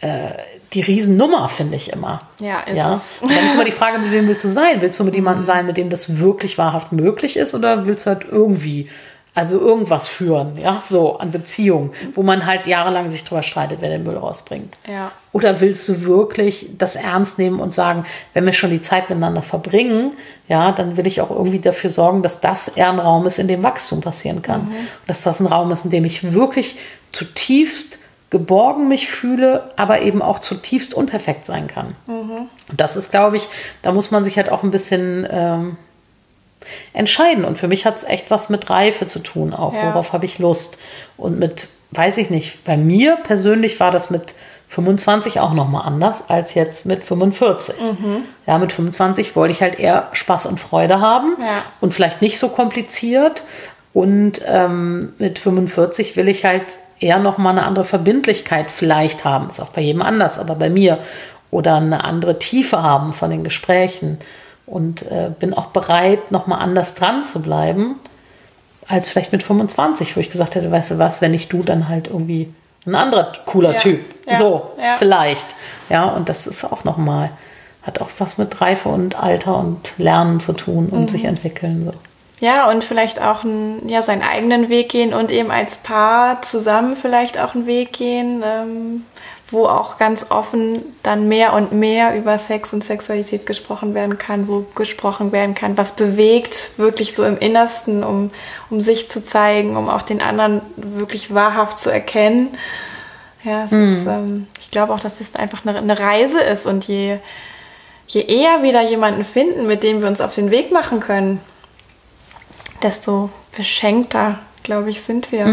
A: äh, die Riesennummer, finde ich immer.
B: Ja, ist
A: ja?
B: es.
A: Und dann ist immer die Frage, mit wem willst du sein? Willst du mit jemandem sein, mit dem das wirklich wahrhaft möglich ist oder willst du halt irgendwie also irgendwas führen, ja, so an Beziehungen, wo man halt jahrelang sich drüber streitet, wer den Müll rausbringt.
B: Ja.
A: Oder willst du wirklich das ernst nehmen und sagen, wenn wir schon die Zeit miteinander verbringen, ja, dann will ich auch irgendwie dafür sorgen, dass das eher ein Raum ist, in dem Wachstum passieren kann. Und dass das ein Raum ist, in dem ich wirklich zutiefst geborgen mich fühle, aber eben auch zutiefst unperfekt sein kann. Und das ist, glaube ich, da muss man sich halt auch ein bisschen ähm, entscheiden. Und für mich hat es echt was mit Reife zu tun, auch
B: Ja.
A: worauf habe ich Lust. Und mit, weiß ich nicht, bei mir persönlich war das mit 25 auch nochmal anders als jetzt mit 45. Ja, mit 25 wollte ich halt eher Spaß und Freude haben
B: Ja.
A: und vielleicht nicht so kompliziert. Und ähm, mit 45 will ich halt eher nochmal eine andere Verbindlichkeit vielleicht haben. Ist auch bei jedem anders, aber bei mir. Oder eine andere Tiefe haben von den Gesprächen. Und äh, bin auch bereit, nochmal anders dran zu bleiben, als vielleicht mit 25, wo ich gesagt hätte, weißt du was, wenn nicht du, dann halt irgendwie ein anderer cooler
B: Ja.
A: Typ.
B: Ja.
A: So,
B: Ja.
A: vielleicht. Ja, und das ist auch nochmal, hat auch was mit Reife und Alter und Lernen zu tun und
B: Mhm.
A: sich entwickeln. So.
B: Ja, und vielleicht auch ein, ja, seinen eigenen Weg gehen und eben als Paar zusammen vielleicht auch einen Weg gehen, ähm, wo auch ganz offen dann mehr und mehr über Sex und Sexualität gesprochen werden kann, wo gesprochen werden kann, was bewegt wirklich so im Innersten, um, um sich zu zeigen, um auch den anderen wirklich wahrhaft zu erkennen. Ja, es ist, ähm, ich glaube auch, dass es einfach eine, eine Reise ist und je, je eher wir da jemanden finden, mit dem wir uns auf den Weg machen können, desto beschenkter, glaube ich, sind wir.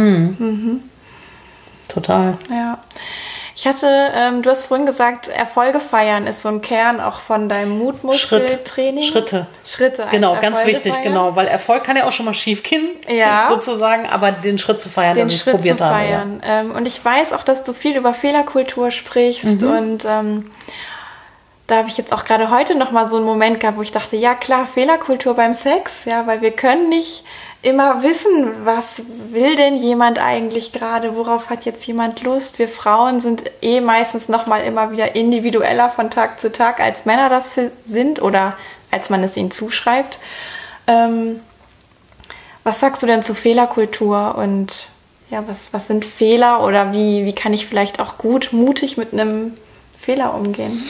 A: Total.
B: Ja. Ich hatte, ähm, du hast vorhin gesagt, Erfolge feiern ist so ein Kern auch von deinem Mutmuskeltraining.
A: Schritte.
B: Schritte. als
A: Genau, ganz
B: Erfolge
A: wichtig,
B: feiern.
A: genau, weil Erfolg kann ja auch schon mal schief gehen,
B: Ja.
A: sozusagen, aber den Schritt zu feiern,
B: Den
A: dass ich es
B: Schritt
A: probiert
B: zu
A: habe. Ja.
B: feiern. Ähm, und ich weiß auch, dass du viel über Fehlerkultur sprichst
A: Mhm.
B: und ähm, da habe ich jetzt auch gerade heute noch mal so einen Moment gehabt, wo ich dachte, ja klar, Fehlerkultur beim Sex, ja, weil wir können nicht immer wissen, was will denn jemand eigentlich gerade, worauf hat jetzt jemand Lust. Wir Frauen sind eh meistens noch mal immer wieder individueller von Tag zu Tag, als Männer das sind oder als man es ihnen zuschreibt. Ähm, was sagst du denn zu Fehlerkultur und ja, was, was sind Fehler oder wie, wie kann ich vielleicht auch gut, mutig mit einem Fehler umgehen?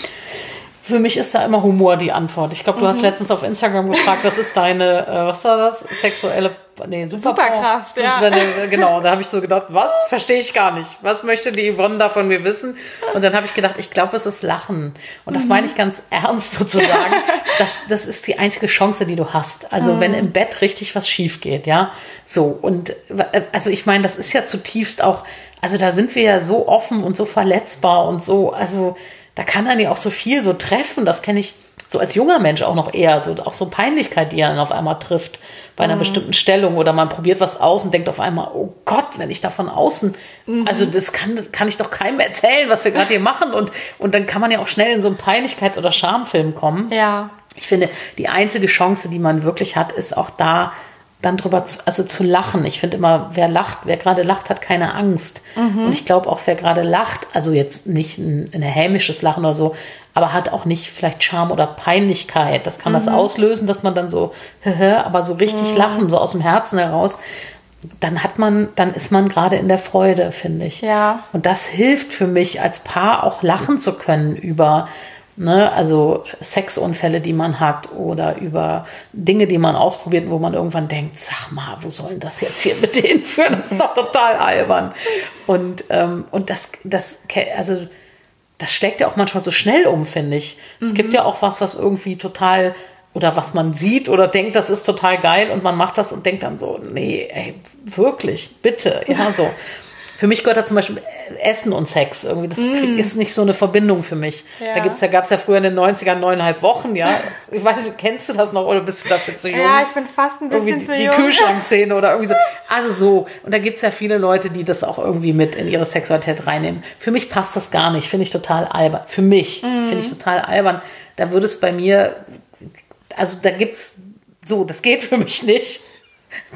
A: Für mich ist da immer Humor die Antwort. Ich glaube, du
B: Mhm.
A: hast letztens auf Instagram gefragt, was ist deine, äh, was war das? Sexuelle, nee, Superpower.
B: Superkraft, ja.
A: Super, nee, genau, da habe ich so gedacht, was? Verstehe ich gar nicht. Was möchte die Yvonne da von mir wissen? Und dann habe ich gedacht, ich glaube, es ist Lachen. Und das meine ich ganz ernst sozusagen. Das, das ist die einzige Chance, die du hast. Also wenn im Bett richtig was schief geht, ja. So, und äh, also ich meine, das ist ja zutiefst auch, also da sind wir ja so offen und so verletzbar und so, also da kann dann ja auch so viel so treffen. Das kenne ich so als junger Mensch auch noch eher, so auch so Peinlichkeit, die einen auf einmal trifft bei einer mhm. bestimmten Stellung oder man probiert was aus und denkt auf einmal, oh Gott, wenn ich da von außen, mhm. also das kann, das kann ich doch keinem erzählen, was wir gerade hier machen und, und dann kann man ja auch schnell in so einen Peinlichkeits- oder Schamfilm kommen.
B: Ja.
A: Ich finde, die einzige Chance, die man wirklich hat, ist auch da, dann drüber zu, also zu lachen. Ich finde immer, wer lacht, wer gerade lacht, hat keine Angst. Mhm. Und ich glaube auch, wer gerade lacht, also jetzt nicht ein, ein hämisches Lachen oder so, aber hat auch nicht vielleicht Scham oder Peinlichkeit. Das kann mhm. das auslösen, dass man dann so, aber so richtig mhm. lachen, so aus dem Herzen heraus. Dann hat man, dann ist man gerade in der Freude, finde ich.
B: Ja.
A: Und das hilft für mich als Paar auch lachen zu können über Ne, also Sexunfälle, die man hat oder über Dinge, die man ausprobiert, wo man irgendwann denkt, sag mal, wo soll das jetzt hier mit denen führen? Das ist doch total albern. Und, ähm, und das, das, also, das schlägt ja auch manchmal so schnell um, finde ich. Es mhm. gibt ja auch was, was irgendwie total oder was man sieht oder denkt, das ist total geil und man macht das und denkt dann so, nee, ey, wirklich, bitte, ja, so. Für mich gehört da zum Beispiel Essen und Sex. Irgendwie, das mm. ist nicht so eine Verbindung für mich. Ja. Da gibt's ja, gab es ja früher in den 90ern neuneinhalb Wochen, ja. Ich weiß nicht, kennst du das noch oder bist du dafür zu jung?
B: Ja, ich bin fast ein bisschen
A: irgendwie
B: zu
A: die,
B: jung.
A: Die Kühlschrankszene oder irgendwie so. Also so. Und da gibt es ja viele Leute, die das auch irgendwie mit in ihre Sexualität reinnehmen. Für mich passt das gar nicht. Finde ich total albern. Für mich mm. finde ich total albern. Da würde es bei mir, also da gibt's so, das geht für mich nicht.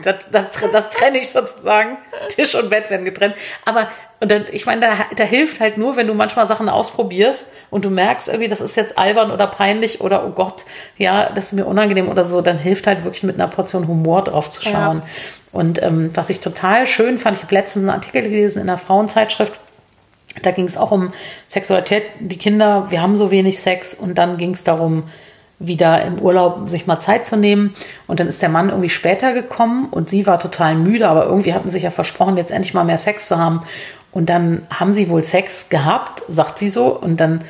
A: Das, das, das trenne ich sozusagen. Tisch und Bett werden getrennt. Aber und dann, ich meine, da, da hilft halt nur, wenn du manchmal Sachen ausprobierst und du merkst irgendwie, das ist jetzt albern oder peinlich oder oh Gott, ja, das ist mir unangenehm oder so, dann hilft halt wirklich mit einer Portion Humor drauf zu schauen. Ja. Und ähm, was ich total schön fand, ich habe letztens einen Artikel gelesen in einer Frauenzeitschrift, da ging es auch um Sexualität. Die Kinder, wir haben so wenig Sex und dann ging es darum, wieder im Urlaub sich mal Zeit zu nehmen. Und dann ist der Mann irgendwie später gekommen und sie war total müde, aber irgendwie hatten sie sich ja versprochen, jetzt endlich mal mehr Sex zu haben. Und dann haben sie wohl Sex gehabt, sagt sie so. Und dann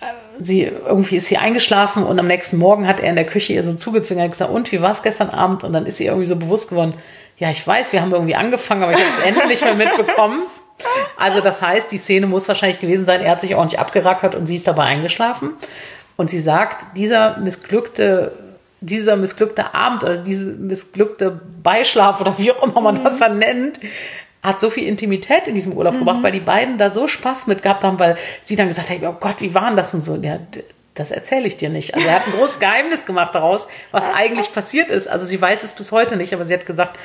A: äh, sie irgendwie ist sie eingeschlafen und am nächsten Morgen hat er in der Küche ihr so zugezwungen, gesagt, und wie war es gestern Abend? Und dann ist sie irgendwie so bewusst geworden, ja, ich weiß, wir haben irgendwie angefangen, aber ich habe es endlich nicht mehr mitbekommen. Also das heißt, die Szene muss wahrscheinlich gewesen sein, er hat sich ordentlich abgerackert und sie ist dabei eingeschlafen. Und sie sagt, dieser missglückte, dieser missglückte Abend oder diese missglückte Beischlaf oder wie auch immer man mhm. das dann nennt, hat so viel Intimität in diesem Urlaub mhm. gebracht, weil die beiden da so Spaß mit gehabt haben, weil sie dann gesagt hat, oh Gott, wie waren das und so. Ja, das erzähle ich dir nicht. Also er hat ein großes Geheimnis gemacht daraus, was eigentlich passiert ist. Also sie weiß es bis heute nicht, aber sie hat gesagt,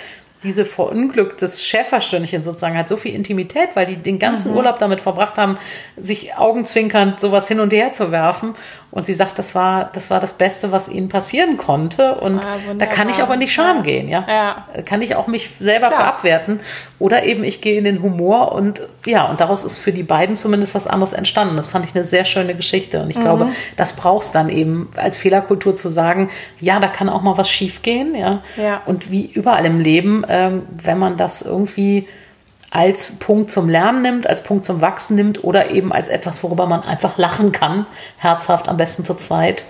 A: diese verunglücktes Schäferstündchen sozusagen hat so viel Intimität, weil die den ganzen mhm. Urlaub damit verbracht haben, sich augenzwinkernd sowas hin und her zu werfen. Und sie sagt, das war, das war das Beste, was ihnen passieren konnte. Und ah, da kann ich auch in die Scham ja. gehen, ja?
B: ja.
A: Kann ich auch mich selber Klar. verabwerten. Oder eben ich gehe in den Humor und ja, und daraus ist für die beiden zumindest was anderes entstanden. Das fand ich eine sehr schöne Geschichte. Und ich mhm. glaube, das brauchst dann eben als Fehlerkultur zu sagen, ja, da kann auch mal was schiefgehen, ja.
B: ja.
A: Und wie überall im Leben, ähm, wenn man das irgendwie als Punkt zum Lernen nimmt, als Punkt zum Wachsen nimmt oder eben als etwas, worüber man einfach lachen kann. Herzhaft, am besten zu zweit.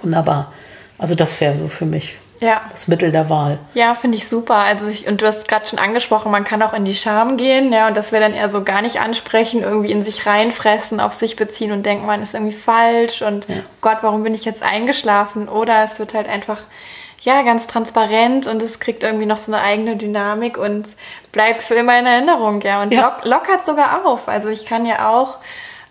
A: Wunderbar. Also das wäre so für mich
B: ja.
A: das Mittel der Wahl.
B: Ja, finde ich super. Also ich, und du hast gerade schon angesprochen, man kann auch in die Scham gehen, ja, und das wäre dann eher so gar nicht ansprechen, irgendwie in sich reinfressen, auf sich beziehen und denken, man ist irgendwie falsch und ja. Gott, warum bin ich jetzt eingeschlafen? Oder es wird halt einfach ja, ganz transparent und es kriegt irgendwie noch so eine eigene Dynamik und bleibt für immer in Erinnerung, ja. Und ja. Lock, lockert sogar auf. Also ich kann ja auch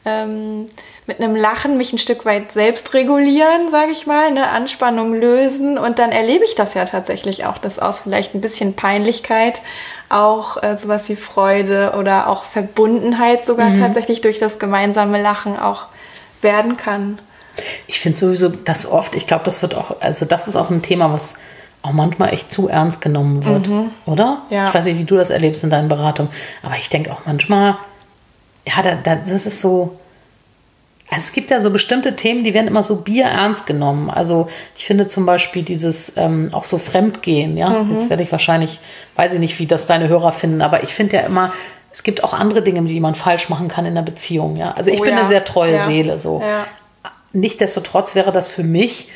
B: ähm, mit einem Lachen mich ein Stück weit selbst regulieren, sage ich mal, eine Anspannung lösen und dann erlebe ich das ja tatsächlich auch, dass aus vielleicht ein bisschen Peinlichkeit auch äh, sowas wie Freude oder auch Verbundenheit sogar mhm. tatsächlich durch das gemeinsame Lachen auch werden kann.
A: Ich finde sowieso das oft, ich glaube, das wird auch, also das ist auch ein Thema, was auch manchmal echt zu ernst genommen wird, mhm. oder?
B: Ja.
A: Ich weiß nicht, wie du das erlebst in deinen Beratungen, aber ich denke auch manchmal, ja, da, da, das ist so, also es gibt ja so bestimmte Themen, die werden immer so bierernst genommen. Also ich finde zum Beispiel dieses ähm, auch so Fremdgehen, ja. Mhm. Jetzt werde ich wahrscheinlich, weiß ich nicht, wie das deine Hörer finden, aber ich finde ja immer, es gibt auch andere Dinge, die man falsch machen kann in der Beziehung, ja. Also ich oh, bin ja. eine sehr treue ja. Seele, so.
B: Ja.
A: Nichtsdestotrotz wäre das für mich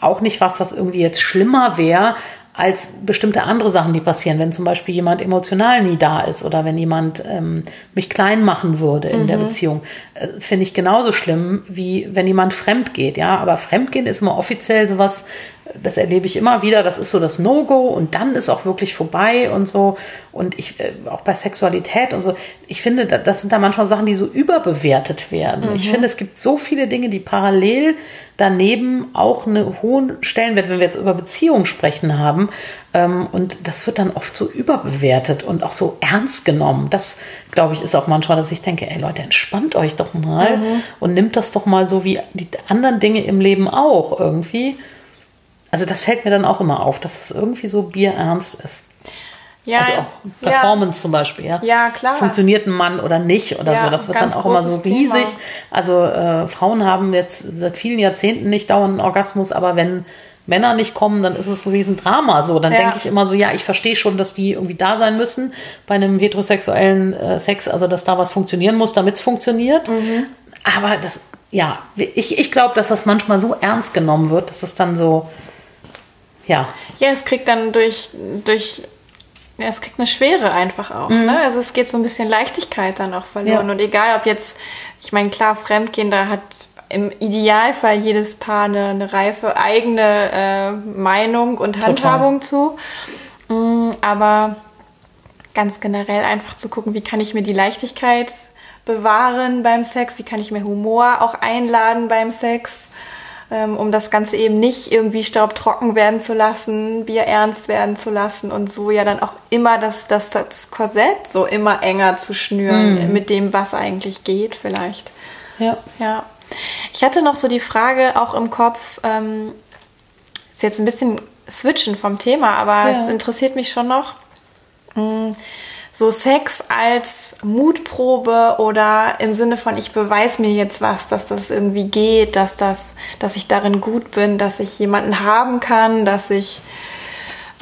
A: auch nicht was, was irgendwie jetzt schlimmer wäre, als bestimmte andere Sachen, die passieren. Wenn zum Beispiel jemand emotional nie da ist oder wenn jemand ähm, mich klein machen würde in mhm. der Beziehung, äh, finde ich genauso schlimm, wie wenn jemand fremd geht. Ja, aber Fremdgehen ist immer offiziell sowas, das erlebe ich immer wieder, das ist so das No-Go und dann ist auch wirklich vorbei und so. Und ich, äh, auch bei Sexualität und so, ich finde, das sind da manchmal Sachen, die so überbewertet werden. Mhm. Ich finde, es gibt so viele Dinge, die parallel daneben auch einen hohen Stellenwert, wenn wir jetzt über Beziehungen sprechen haben. Ähm, und das wird dann oft so überbewertet und auch so ernst genommen. Das, glaube ich, ist auch manchmal, dass ich denke, ey Leute, entspannt euch doch mal mhm. und nimmt das doch mal so wie die anderen Dinge im Leben auch irgendwie. Also das fällt mir dann auch immer auf, dass es irgendwie so bierernst ist. Ja, also auch Performance ja. zum Beispiel, ja.
B: Ja, klar.
A: Funktioniert ein Mann oder nicht oder ja, so. Das wird dann auch immer so riesig. Thema. Also äh, Frauen haben jetzt seit vielen Jahrzehnten nicht dauernd einen Orgasmus, aber wenn Männer nicht kommen, dann ist es ein Riesendrama. So, dann ja. denke ich immer so, ja, ich verstehe schon, dass die irgendwie da sein müssen bei einem heterosexuellen äh, Sex, also dass da was funktionieren muss, damit es funktioniert. Mhm. Aber das, ja, ich, ich glaube, dass das manchmal so ernst genommen wird, dass es dann so, ja.
B: Ja, es kriegt dann durch, durch ja, es kriegt eine Schwere einfach auch. Mhm. Ne? Also es geht so ein bisschen Leichtigkeit dann auch verloren. Ja. Und egal, ob jetzt, ich meine, klar, Fremdgehen, da hat im Idealfall jedes Paar eine, eine reife eigene äh, Meinung und Handhabung Total. zu. Mhm, aber ganz generell einfach zu gucken, wie kann ich mir die Leichtigkeit bewahren beim Sex, wie kann ich mir Humor auch einladen beim Sex um das Ganze eben nicht irgendwie staubtrocken werden zu lassen, Bier ernst werden zu lassen und so ja dann auch immer das, das, das Korsett so immer enger zu schnüren mm. mit dem, was eigentlich geht vielleicht.
A: Ja.
B: Ja. Ich hatte noch so die Frage auch im Kopf, ähm, ist jetzt ein bisschen switchen vom Thema, aber ja. es interessiert mich schon noch. Hm, so Sex als Mutprobe oder im Sinne von ich beweise mir jetzt was, dass das irgendwie geht, dass das, dass ich darin gut bin, dass ich jemanden haben kann, dass ich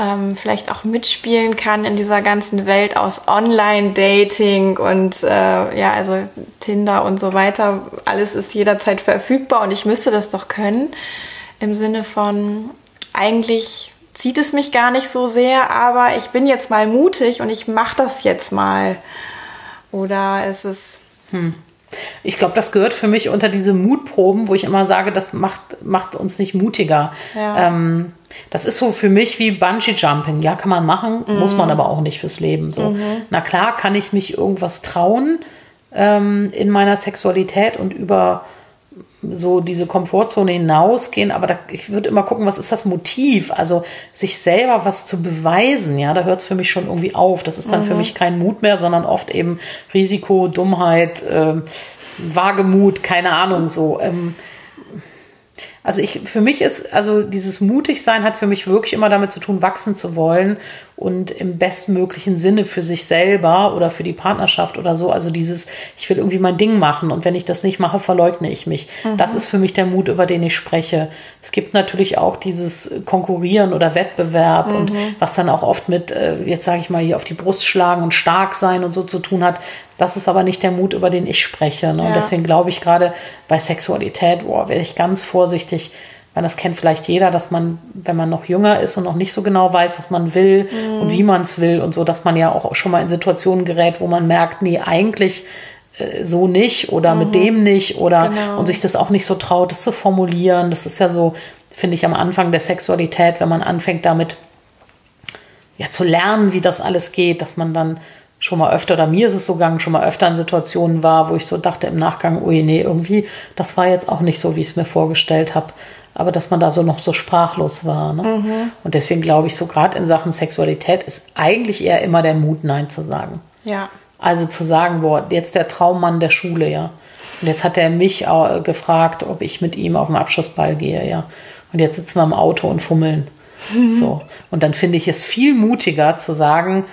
B: ähm, vielleicht auch mitspielen kann in dieser ganzen Welt aus Online-Dating und äh, ja, also Tinder und so weiter. Alles ist jederzeit verfügbar und ich müsste das doch können. Im Sinne von eigentlich zieht es mich gar nicht so sehr, aber ich bin jetzt mal mutig und ich mache das jetzt mal. Oder ist es.
A: Hm. Ich glaube, das gehört für mich unter diese Mutproben, wo ich immer sage, das macht, macht uns nicht mutiger. Ja. Ähm, das ist so für mich wie Bungee-Jumping. Ja, kann man machen, mhm. muss man aber auch nicht fürs Leben. So. Mhm. Na klar, kann ich mich irgendwas trauen ähm, in meiner Sexualität und über so diese Komfortzone hinausgehen, aber da, ich würde immer gucken, was ist das Motiv? Also sich selber was zu beweisen, ja, da hört es für mich schon irgendwie auf. Das ist dann mhm. für mich kein Mut mehr, sondern oft eben Risiko, Dummheit, äh, Wagemut, keine Ahnung so. Ähm, also ich, für mich ist, also dieses Mutigsein hat für mich wirklich immer damit zu tun, wachsen zu wollen und im bestmöglichen Sinne für sich selber oder für die Partnerschaft oder so. Also dieses, ich will irgendwie mein Ding machen und wenn ich das nicht mache, verleugne ich mich. Mhm. Das ist für mich der Mut, über den ich spreche. Es gibt natürlich auch dieses Konkurrieren oder Wettbewerb mhm. und was dann auch oft mit, äh, jetzt sage ich mal, hier auf die Brust schlagen und stark sein und so zu tun hat. Das ist aber nicht der Mut, über den ich spreche. Ne? Ja. Und deswegen glaube ich gerade bei Sexualität, boah, werde ich ganz vorsichtig, weil das kennt vielleicht jeder, dass man, wenn man noch jünger ist und noch nicht so genau weiß, was man will mhm. und wie man es will und so, dass man ja auch schon mal in Situationen gerät, wo man merkt, nee, eigentlich äh, so nicht oder mhm. mit dem nicht oder genau. und sich das auch nicht so traut, das zu formulieren. Das ist ja so, finde ich, am Anfang der Sexualität, wenn man anfängt damit ja zu lernen, wie das alles geht, dass man dann schon mal öfter, oder mir ist es so gegangen, schon mal öfter in Situationen war, wo ich so dachte im Nachgang, ui, nee, irgendwie, das war jetzt auch nicht so, wie ich es mir vorgestellt habe. Aber dass man da so noch so sprachlos war. Ne? Mhm. Und deswegen glaube ich, so gerade in Sachen Sexualität ist eigentlich eher immer der Mut, Nein zu sagen.
B: Ja.
A: Also zu sagen, boah, jetzt der Traummann der Schule, ja. Und jetzt hat er mich äh, gefragt, ob ich mit ihm auf den Abschlussball gehe, ja. Und jetzt sitzen wir im Auto und fummeln. Mhm. So. Und dann finde ich es viel mutiger zu sagen,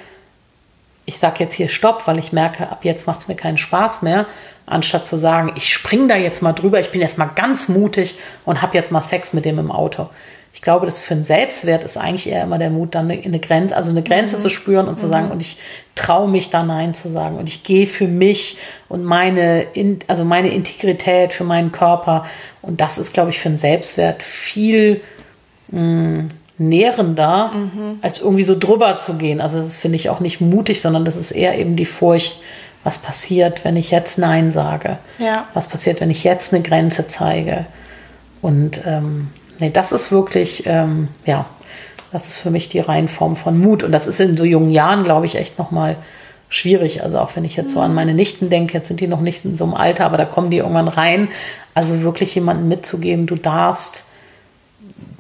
A: ich sage jetzt hier Stopp, weil ich merke, ab jetzt macht es mir keinen Spaß mehr, anstatt zu sagen, ich spring da jetzt mal drüber, ich bin jetzt mal ganz mutig und habe jetzt mal Sex mit dem im Auto. Ich glaube, das für einen Selbstwert ist eigentlich eher immer der Mut, dann eine, Grenze, also eine Grenze mhm. zu spüren und zu sagen, mhm. und ich traue mich da Nein zu sagen und ich gehe für mich und meine, also meine Integrität, für meinen Körper. Und das ist, glaube ich, für einen Selbstwert viel mh, mm, nährender, mhm. als irgendwie so drüber zu gehen. Also das finde ich auch nicht mutig, sondern das ist eher eben die Furcht, was passiert, wenn ich jetzt Nein sage?
B: Ja.
A: Was passiert, wenn ich jetzt eine Grenze zeige? Und ähm, nee, das ist wirklich, ähm, ja, das ist für mich die Reihenform von Mut. Und das ist in so jungen Jahren, glaube ich, echt nochmal schwierig. Also auch wenn ich jetzt so an meine Nichten denke, jetzt sind die noch nicht in so einem Alter, aber da kommen die irgendwann rein. Also wirklich jemanden mitzugeben, du darfst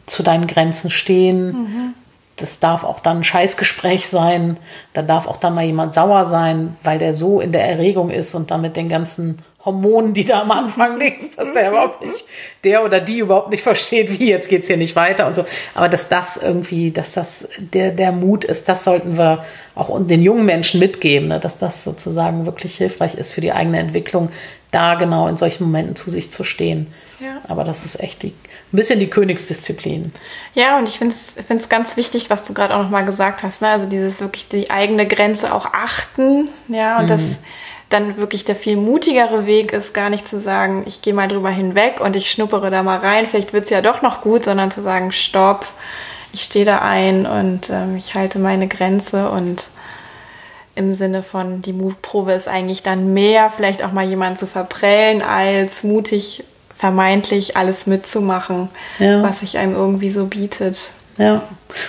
A: zu deinen Grenzen stehen. Mhm. Das darf auch dann ein Scheißgespräch sein. Da darf auch dann mal jemand sauer sein, weil der so in der Erregung ist und damit den ganzen Hormonen, die da am Anfang liegt, dass der überhaupt nicht, der oder die überhaupt nicht versteht, wie jetzt geht's hier nicht weiter und so. Aber dass das irgendwie, dass das der, der Mut ist, das sollten wir auch den jungen Menschen mitgeben, ne? dass das sozusagen wirklich hilfreich ist für die eigene Entwicklung, da genau in solchen Momenten zu sich zu stehen. Ja. Aber das ist echt die, ein bisschen die Königsdisziplin.
B: Ja, und ich finde es ganz wichtig, was du gerade auch nochmal gesagt hast. Ne? Also dieses wirklich die eigene Grenze auch achten. Ja, und mhm. das dann wirklich der viel mutigere Weg ist, gar nicht zu sagen, ich gehe mal drüber hinweg und ich schnuppere da mal rein, vielleicht wird es ja doch noch gut, sondern zu sagen, stopp, ich stehe da ein und ähm, ich halte meine Grenze und im Sinne von die Mutprobe ist eigentlich dann mehr, vielleicht auch mal jemanden zu verprellen, als mutig vermeintlich alles mitzumachen, ja. was sich einem irgendwie so bietet.
A: Ja.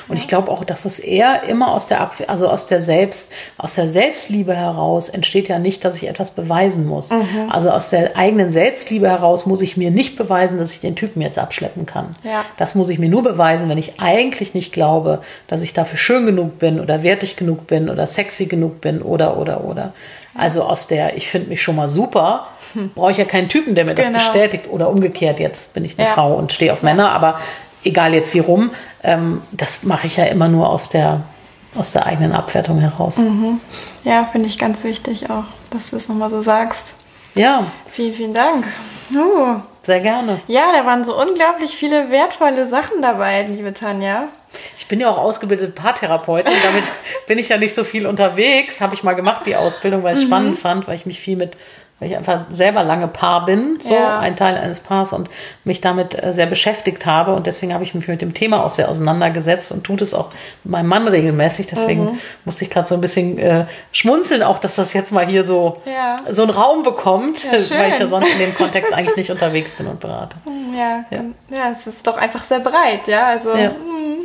A: Und ich glaube auch, dass es eher immer aus der Abwehr, also aus der Selbst, aus der Selbstliebe heraus entsteht ja nicht, dass ich etwas beweisen muss. Mhm. Also aus der eigenen Selbstliebe heraus muss ich mir nicht beweisen, dass ich den Typen jetzt abschleppen kann.
B: Ja.
A: Das muss ich mir nur beweisen, wenn ich eigentlich nicht glaube, dass ich dafür schön genug bin oder wertig genug bin oder sexy genug bin oder oder oder. Also aus der, ich finde mich schon mal super, brauche ich ja keinen Typen, der mir genau. das bestätigt. Oder umgekehrt, jetzt bin ich eine ja. Frau und stehe auf Männer, aber egal jetzt wie rum, ähm, das mache ich ja immer nur aus der, aus der eigenen Abwertung heraus.
B: Mhm. Ja, finde ich ganz wichtig auch, dass du es nochmal so sagst.
A: Ja.
B: Vielen, vielen Dank. Uh.
A: Sehr gerne.
B: Ja, da waren so unglaublich viele wertvolle Sachen dabei, liebe Tanja.
A: Ich bin ja auch ausgebildete Paartherapeutin, damit bin ich ja nicht so viel unterwegs. Habe ich mal gemacht, die Ausbildung, weil ich es mhm. spannend fand, weil ich mich viel mit weil ich einfach selber lange Paar bin, so ja. ein Teil eines Paars und mich damit äh, sehr beschäftigt habe. Und deswegen habe ich mich mit dem Thema auch sehr auseinandergesetzt und tut es auch mit meinem Mann regelmäßig. Deswegen mhm. musste ich gerade so ein bisschen äh, schmunzeln, auch dass das jetzt mal hier so,
B: ja.
A: so einen Raum bekommt, ja, weil ich ja sonst in dem Kontext eigentlich nicht unterwegs bin und berate.
B: Ja, ja. ja es ist doch einfach sehr breit, ja. Also, ja, hm.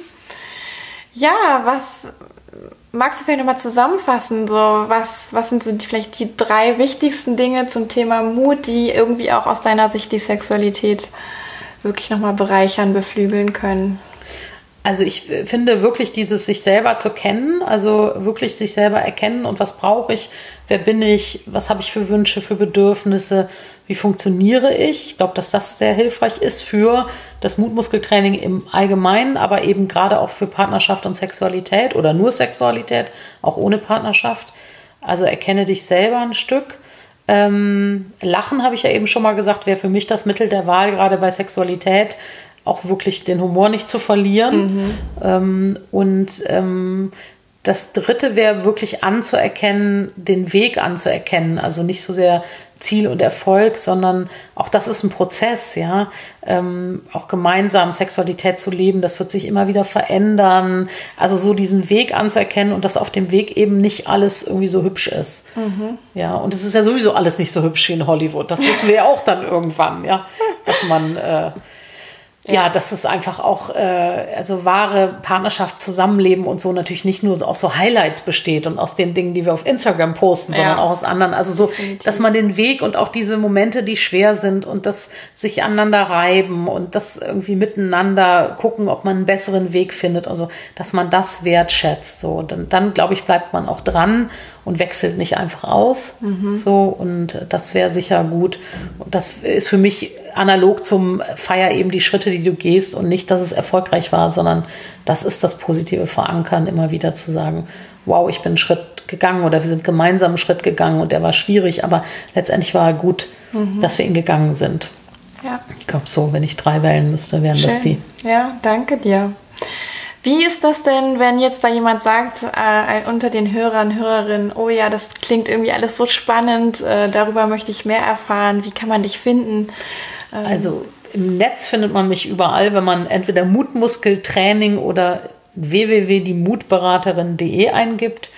B: ja was magst du vielleicht nochmal zusammenfassen, so was, was sind so die, vielleicht die drei wichtigsten Dinge zum Thema Mut, die irgendwie auch aus deiner Sicht die Sexualität wirklich nochmal bereichern, beflügeln können?
A: Also ich finde wirklich dieses sich selber zu kennen, also wirklich sich selber erkennen und was brauche ich, wer bin ich, was habe ich für Wünsche, für Bedürfnisse, wie funktioniere ich. Ich glaube, dass das sehr hilfreich ist für das Mutmuskeltraining im Allgemeinen, aber eben gerade auch für Partnerschaft und Sexualität oder nur Sexualität, auch ohne Partnerschaft. Also erkenne dich selber ein Stück. Ähm, Lachen, habe ich ja eben schon mal gesagt, wäre für mich das Mittel der Wahl, gerade bei Sexualität, auch wirklich den Humor nicht zu verlieren. Mhm. Ähm, und ähm, das dritte wäre wirklich anzuerkennen, den Weg anzuerkennen. Also nicht so sehr Ziel und Erfolg, sondern auch das ist ein Prozess, ja. Ähm, auch gemeinsam Sexualität zu leben, das wird sich immer wieder verändern. Also so diesen Weg anzuerkennen und dass auf dem Weg eben nicht alles irgendwie so hübsch ist. Mhm. Ja, und es ist ja sowieso alles nicht so hübsch wie in Hollywood. Das wissen wir ja auch dann irgendwann, ja. Dass man äh, ja, dass es einfach auch, äh, also wahre Partnerschaft, Zusammenleben und so natürlich nicht nur aus so Highlights besteht und aus den Dingen, die wir auf Instagram posten, ja. sondern auch aus anderen. Also so, Definitiv. dass man den Weg und auch diese Momente, die schwer sind und das sich aneinander reiben und das irgendwie miteinander gucken, ob man einen besseren Weg findet. Also, dass man das wertschätzt. So, dann, dann glaube ich, bleibt man auch dran und wechselt nicht einfach aus. Mhm. So, und das wäre sicher gut. Und das ist für mich analog zum Feier eben die Schritte, die du gehst und nicht, dass es erfolgreich war, sondern das ist das positive Verankern, immer wieder zu sagen, wow, ich bin einen Schritt gegangen oder wir sind gemeinsam einen Schritt gegangen und der war schwierig, aber letztendlich war er gut, mhm. dass wir ihn gegangen sind.
B: Ja.
A: Ich glaube so, wenn ich drei wählen müsste, wären Schön. das die.
B: Ja, danke dir. Wie ist das denn, wenn jetzt da jemand sagt, äh, unter den Hörern, Hörerinnen, oh ja, das klingt irgendwie alles so spannend, äh, darüber möchte ich mehr erfahren, wie kann man dich finden?
A: Ähm also im Netz findet man mich überall, wenn man entweder Mutmuskeltraining oder www.diemutberaterin.de eingibt.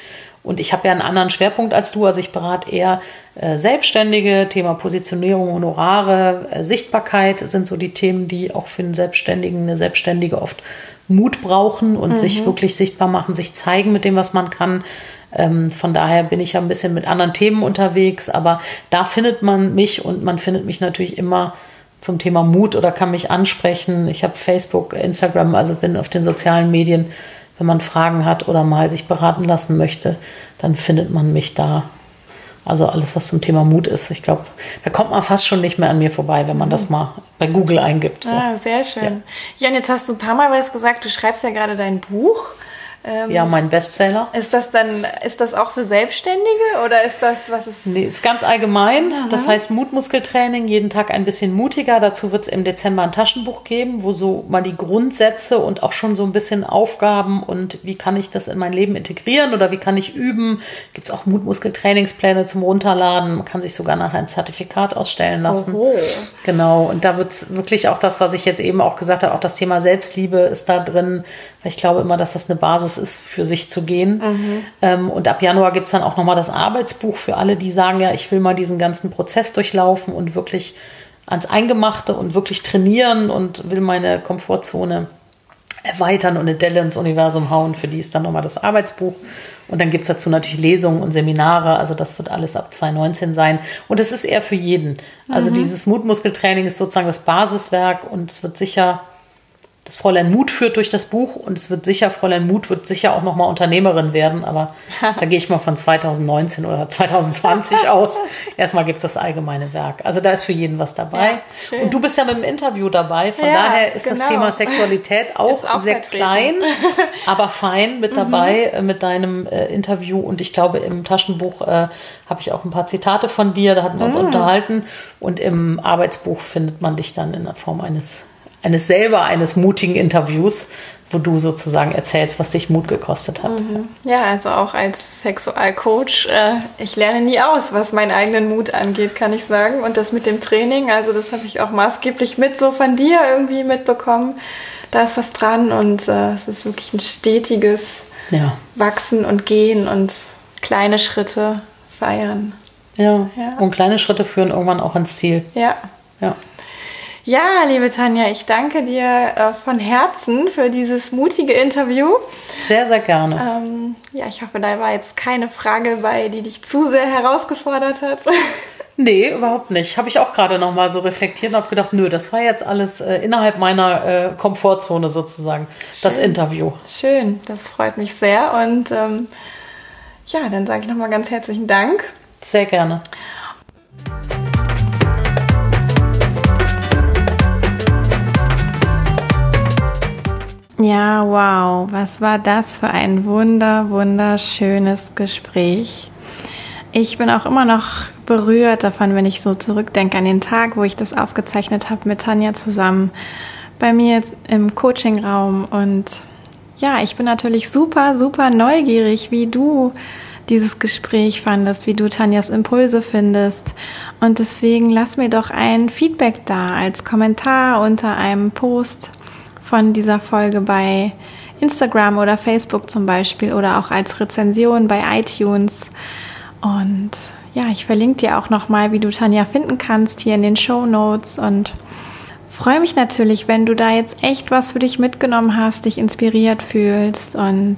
A: Und ich habe ja einen anderen Schwerpunkt als du. Also ich berate eher äh, Selbstständige, Thema Positionierung, Honorare, äh, Sichtbarkeit sind so die Themen, die auch für einen Selbstständigen, eine Selbstständige oft Mut brauchen und mhm. sich wirklich sichtbar machen, sich zeigen mit dem, was man kann. Ähm, von daher bin ich ja ein bisschen mit anderen Themen unterwegs, aber da findet man mich und man findet mich natürlich immer zum Thema Mut oder kann mich ansprechen. Ich habe Facebook, Instagram, also bin auf den sozialen Medien. Wenn man Fragen hat oder mal sich beraten lassen möchte, dann findet man mich da. Also alles, was zum Thema Mut ist. Ich glaube, da kommt man fast schon nicht mehr an mir vorbei, wenn man das mal bei Google eingibt.
B: So. Ah, sehr schön. Ja. ja, und jetzt hast du ein paar Mal was gesagt, du schreibst ja gerade dein Buch.
A: Ähm, ja, mein Bestseller.
B: Ist das dann, ist das auch für Selbstständige oder ist das, was ist?
A: Nee, ist ganz allgemein. Aha. Das heißt Mutmuskeltraining, jeden Tag ein bisschen mutiger. Dazu wird es im Dezember ein Taschenbuch geben, wo so mal die Grundsätze und auch schon so ein bisschen Aufgaben und wie kann ich das in mein Leben integrieren oder wie kann ich üben. Gibt es auch Mutmuskeltrainingspläne zum Runterladen. Man kann sich sogar nachher ein Zertifikat ausstellen lassen. Oho. Genau. Und da wird es wirklich auch das, was ich jetzt eben auch gesagt habe, auch das Thema Selbstliebe ist da drin. Weil ich glaube immer, dass das eine Basis ist, für sich zu gehen. Mhm. Ähm, und ab Januar gibt es dann auch nochmal das Arbeitsbuch für alle, die sagen, ja, ich will mal diesen ganzen Prozess durchlaufen und wirklich ans Eingemachte und wirklich trainieren und will meine Komfortzone erweitern und eine Delle ins Universum hauen. Für die ist dann nochmal das Arbeitsbuch. Und dann gibt es dazu natürlich Lesungen und Seminare. Also das wird alles ab 2019 sein. Und es ist eher für jeden. Also mhm. dieses Mutmuskeltraining ist sozusagen das Basiswerk und es wird sicher das Fräulein Mut führt durch das Buch und es wird sicher, Fräulein Mut wird sicher auch nochmal Unternehmerin werden, aber da gehe ich mal von 2019 oder 2020 aus. Erstmal gibt es das allgemeine Werk. Also da ist für jeden was dabei. Ja, und du bist ja mit dem Interview dabei, von ja, daher ist genau. das Thema Sexualität auch, auch sehr vertreten. klein, aber fein mit mhm. dabei mhm. mit deinem äh, Interview und ich glaube im Taschenbuch äh, habe ich auch ein paar Zitate von dir, da hatten wir uns mhm. unterhalten und im Arbeitsbuch findet man dich dann in der Form eines eines selber eines mutigen Interviews, wo du sozusagen erzählst, was dich Mut gekostet hat. Mhm.
B: Ja, also auch als Sexualcoach, äh, ich lerne nie aus, was meinen eigenen Mut angeht, kann ich sagen. Und das mit dem Training, also das habe ich auch maßgeblich mit so von dir irgendwie mitbekommen. Da ist was dran und äh, es ist wirklich ein stetiges ja. Wachsen und Gehen und kleine Schritte feiern.
A: Ja. ja. und kleine Schritte führen irgendwann auch ans Ziel.
B: Ja. Ja. Ja, liebe Tanja, ich danke dir äh, von Herzen für dieses mutige Interview.
A: Sehr, sehr gerne.
B: Ähm, ja, ich hoffe, da war jetzt keine Frage bei, die dich zu sehr herausgefordert hat.
A: Nee, überhaupt nicht. Habe ich auch gerade noch mal so reflektiert und habe gedacht, nö, das war jetzt alles äh, innerhalb meiner äh, Komfortzone sozusagen, Schön. das Interview.
B: Schön, das freut mich sehr. Und ähm, ja, dann sage ich noch mal ganz herzlichen Dank.
A: Sehr gerne.
B: Ja, wow, was war das für ein wunder, wunderschönes Gespräch. Ich bin auch immer noch berührt davon, wenn ich so zurückdenke an den Tag, wo ich das aufgezeichnet habe mit Tanja zusammen bei mir im Coachingraum. Und ja, ich bin natürlich super, super neugierig, wie du dieses Gespräch fandest, wie du Tanjas Impulse findest. Und deswegen lass mir doch ein Feedback da als Kommentar unter einem Post von dieser Folge bei Instagram oder Facebook zum Beispiel oder auch als Rezension bei iTunes. Und ja, ich verlinke dir auch nochmal, wie du Tanja finden kannst hier in den Show Notes und freue mich natürlich, wenn du da jetzt echt was für dich mitgenommen hast, dich inspiriert fühlst und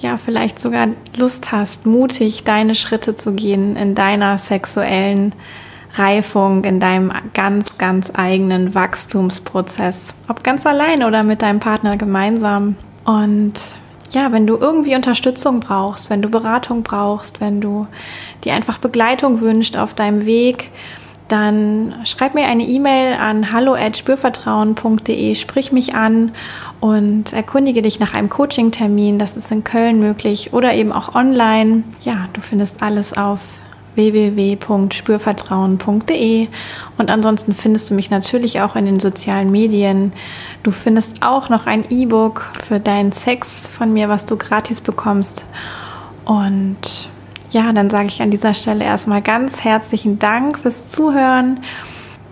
B: ja, vielleicht sogar Lust hast, mutig deine Schritte zu gehen in deiner sexuellen Reifung, in deinem ganz, ganz eigenen Wachstumsprozess. Ob ganz alleine oder mit deinem Partner gemeinsam. Und ja, wenn du irgendwie Unterstützung brauchst, wenn du Beratung brauchst, wenn du dir einfach Begleitung wünscht auf deinem Weg, dann schreib mir eine E-Mail an hallo@spürvertrauen.de, sprich mich an und erkundige dich nach einem Coaching-Termin. Das ist in Köln möglich oder eben auch online. Ja, du findest alles auf www.spürvertrauen.de und ansonsten findest du mich natürlich auch in den sozialen Medien. Du findest auch noch ein E-Book für deinen Sex von mir, was du gratis bekommst. Und ja, dann sage ich an dieser Stelle erstmal ganz herzlichen Dank fürs Zuhören.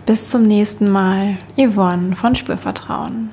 B: Bis zum nächsten Mal. Yvonne von Spürvertrauen.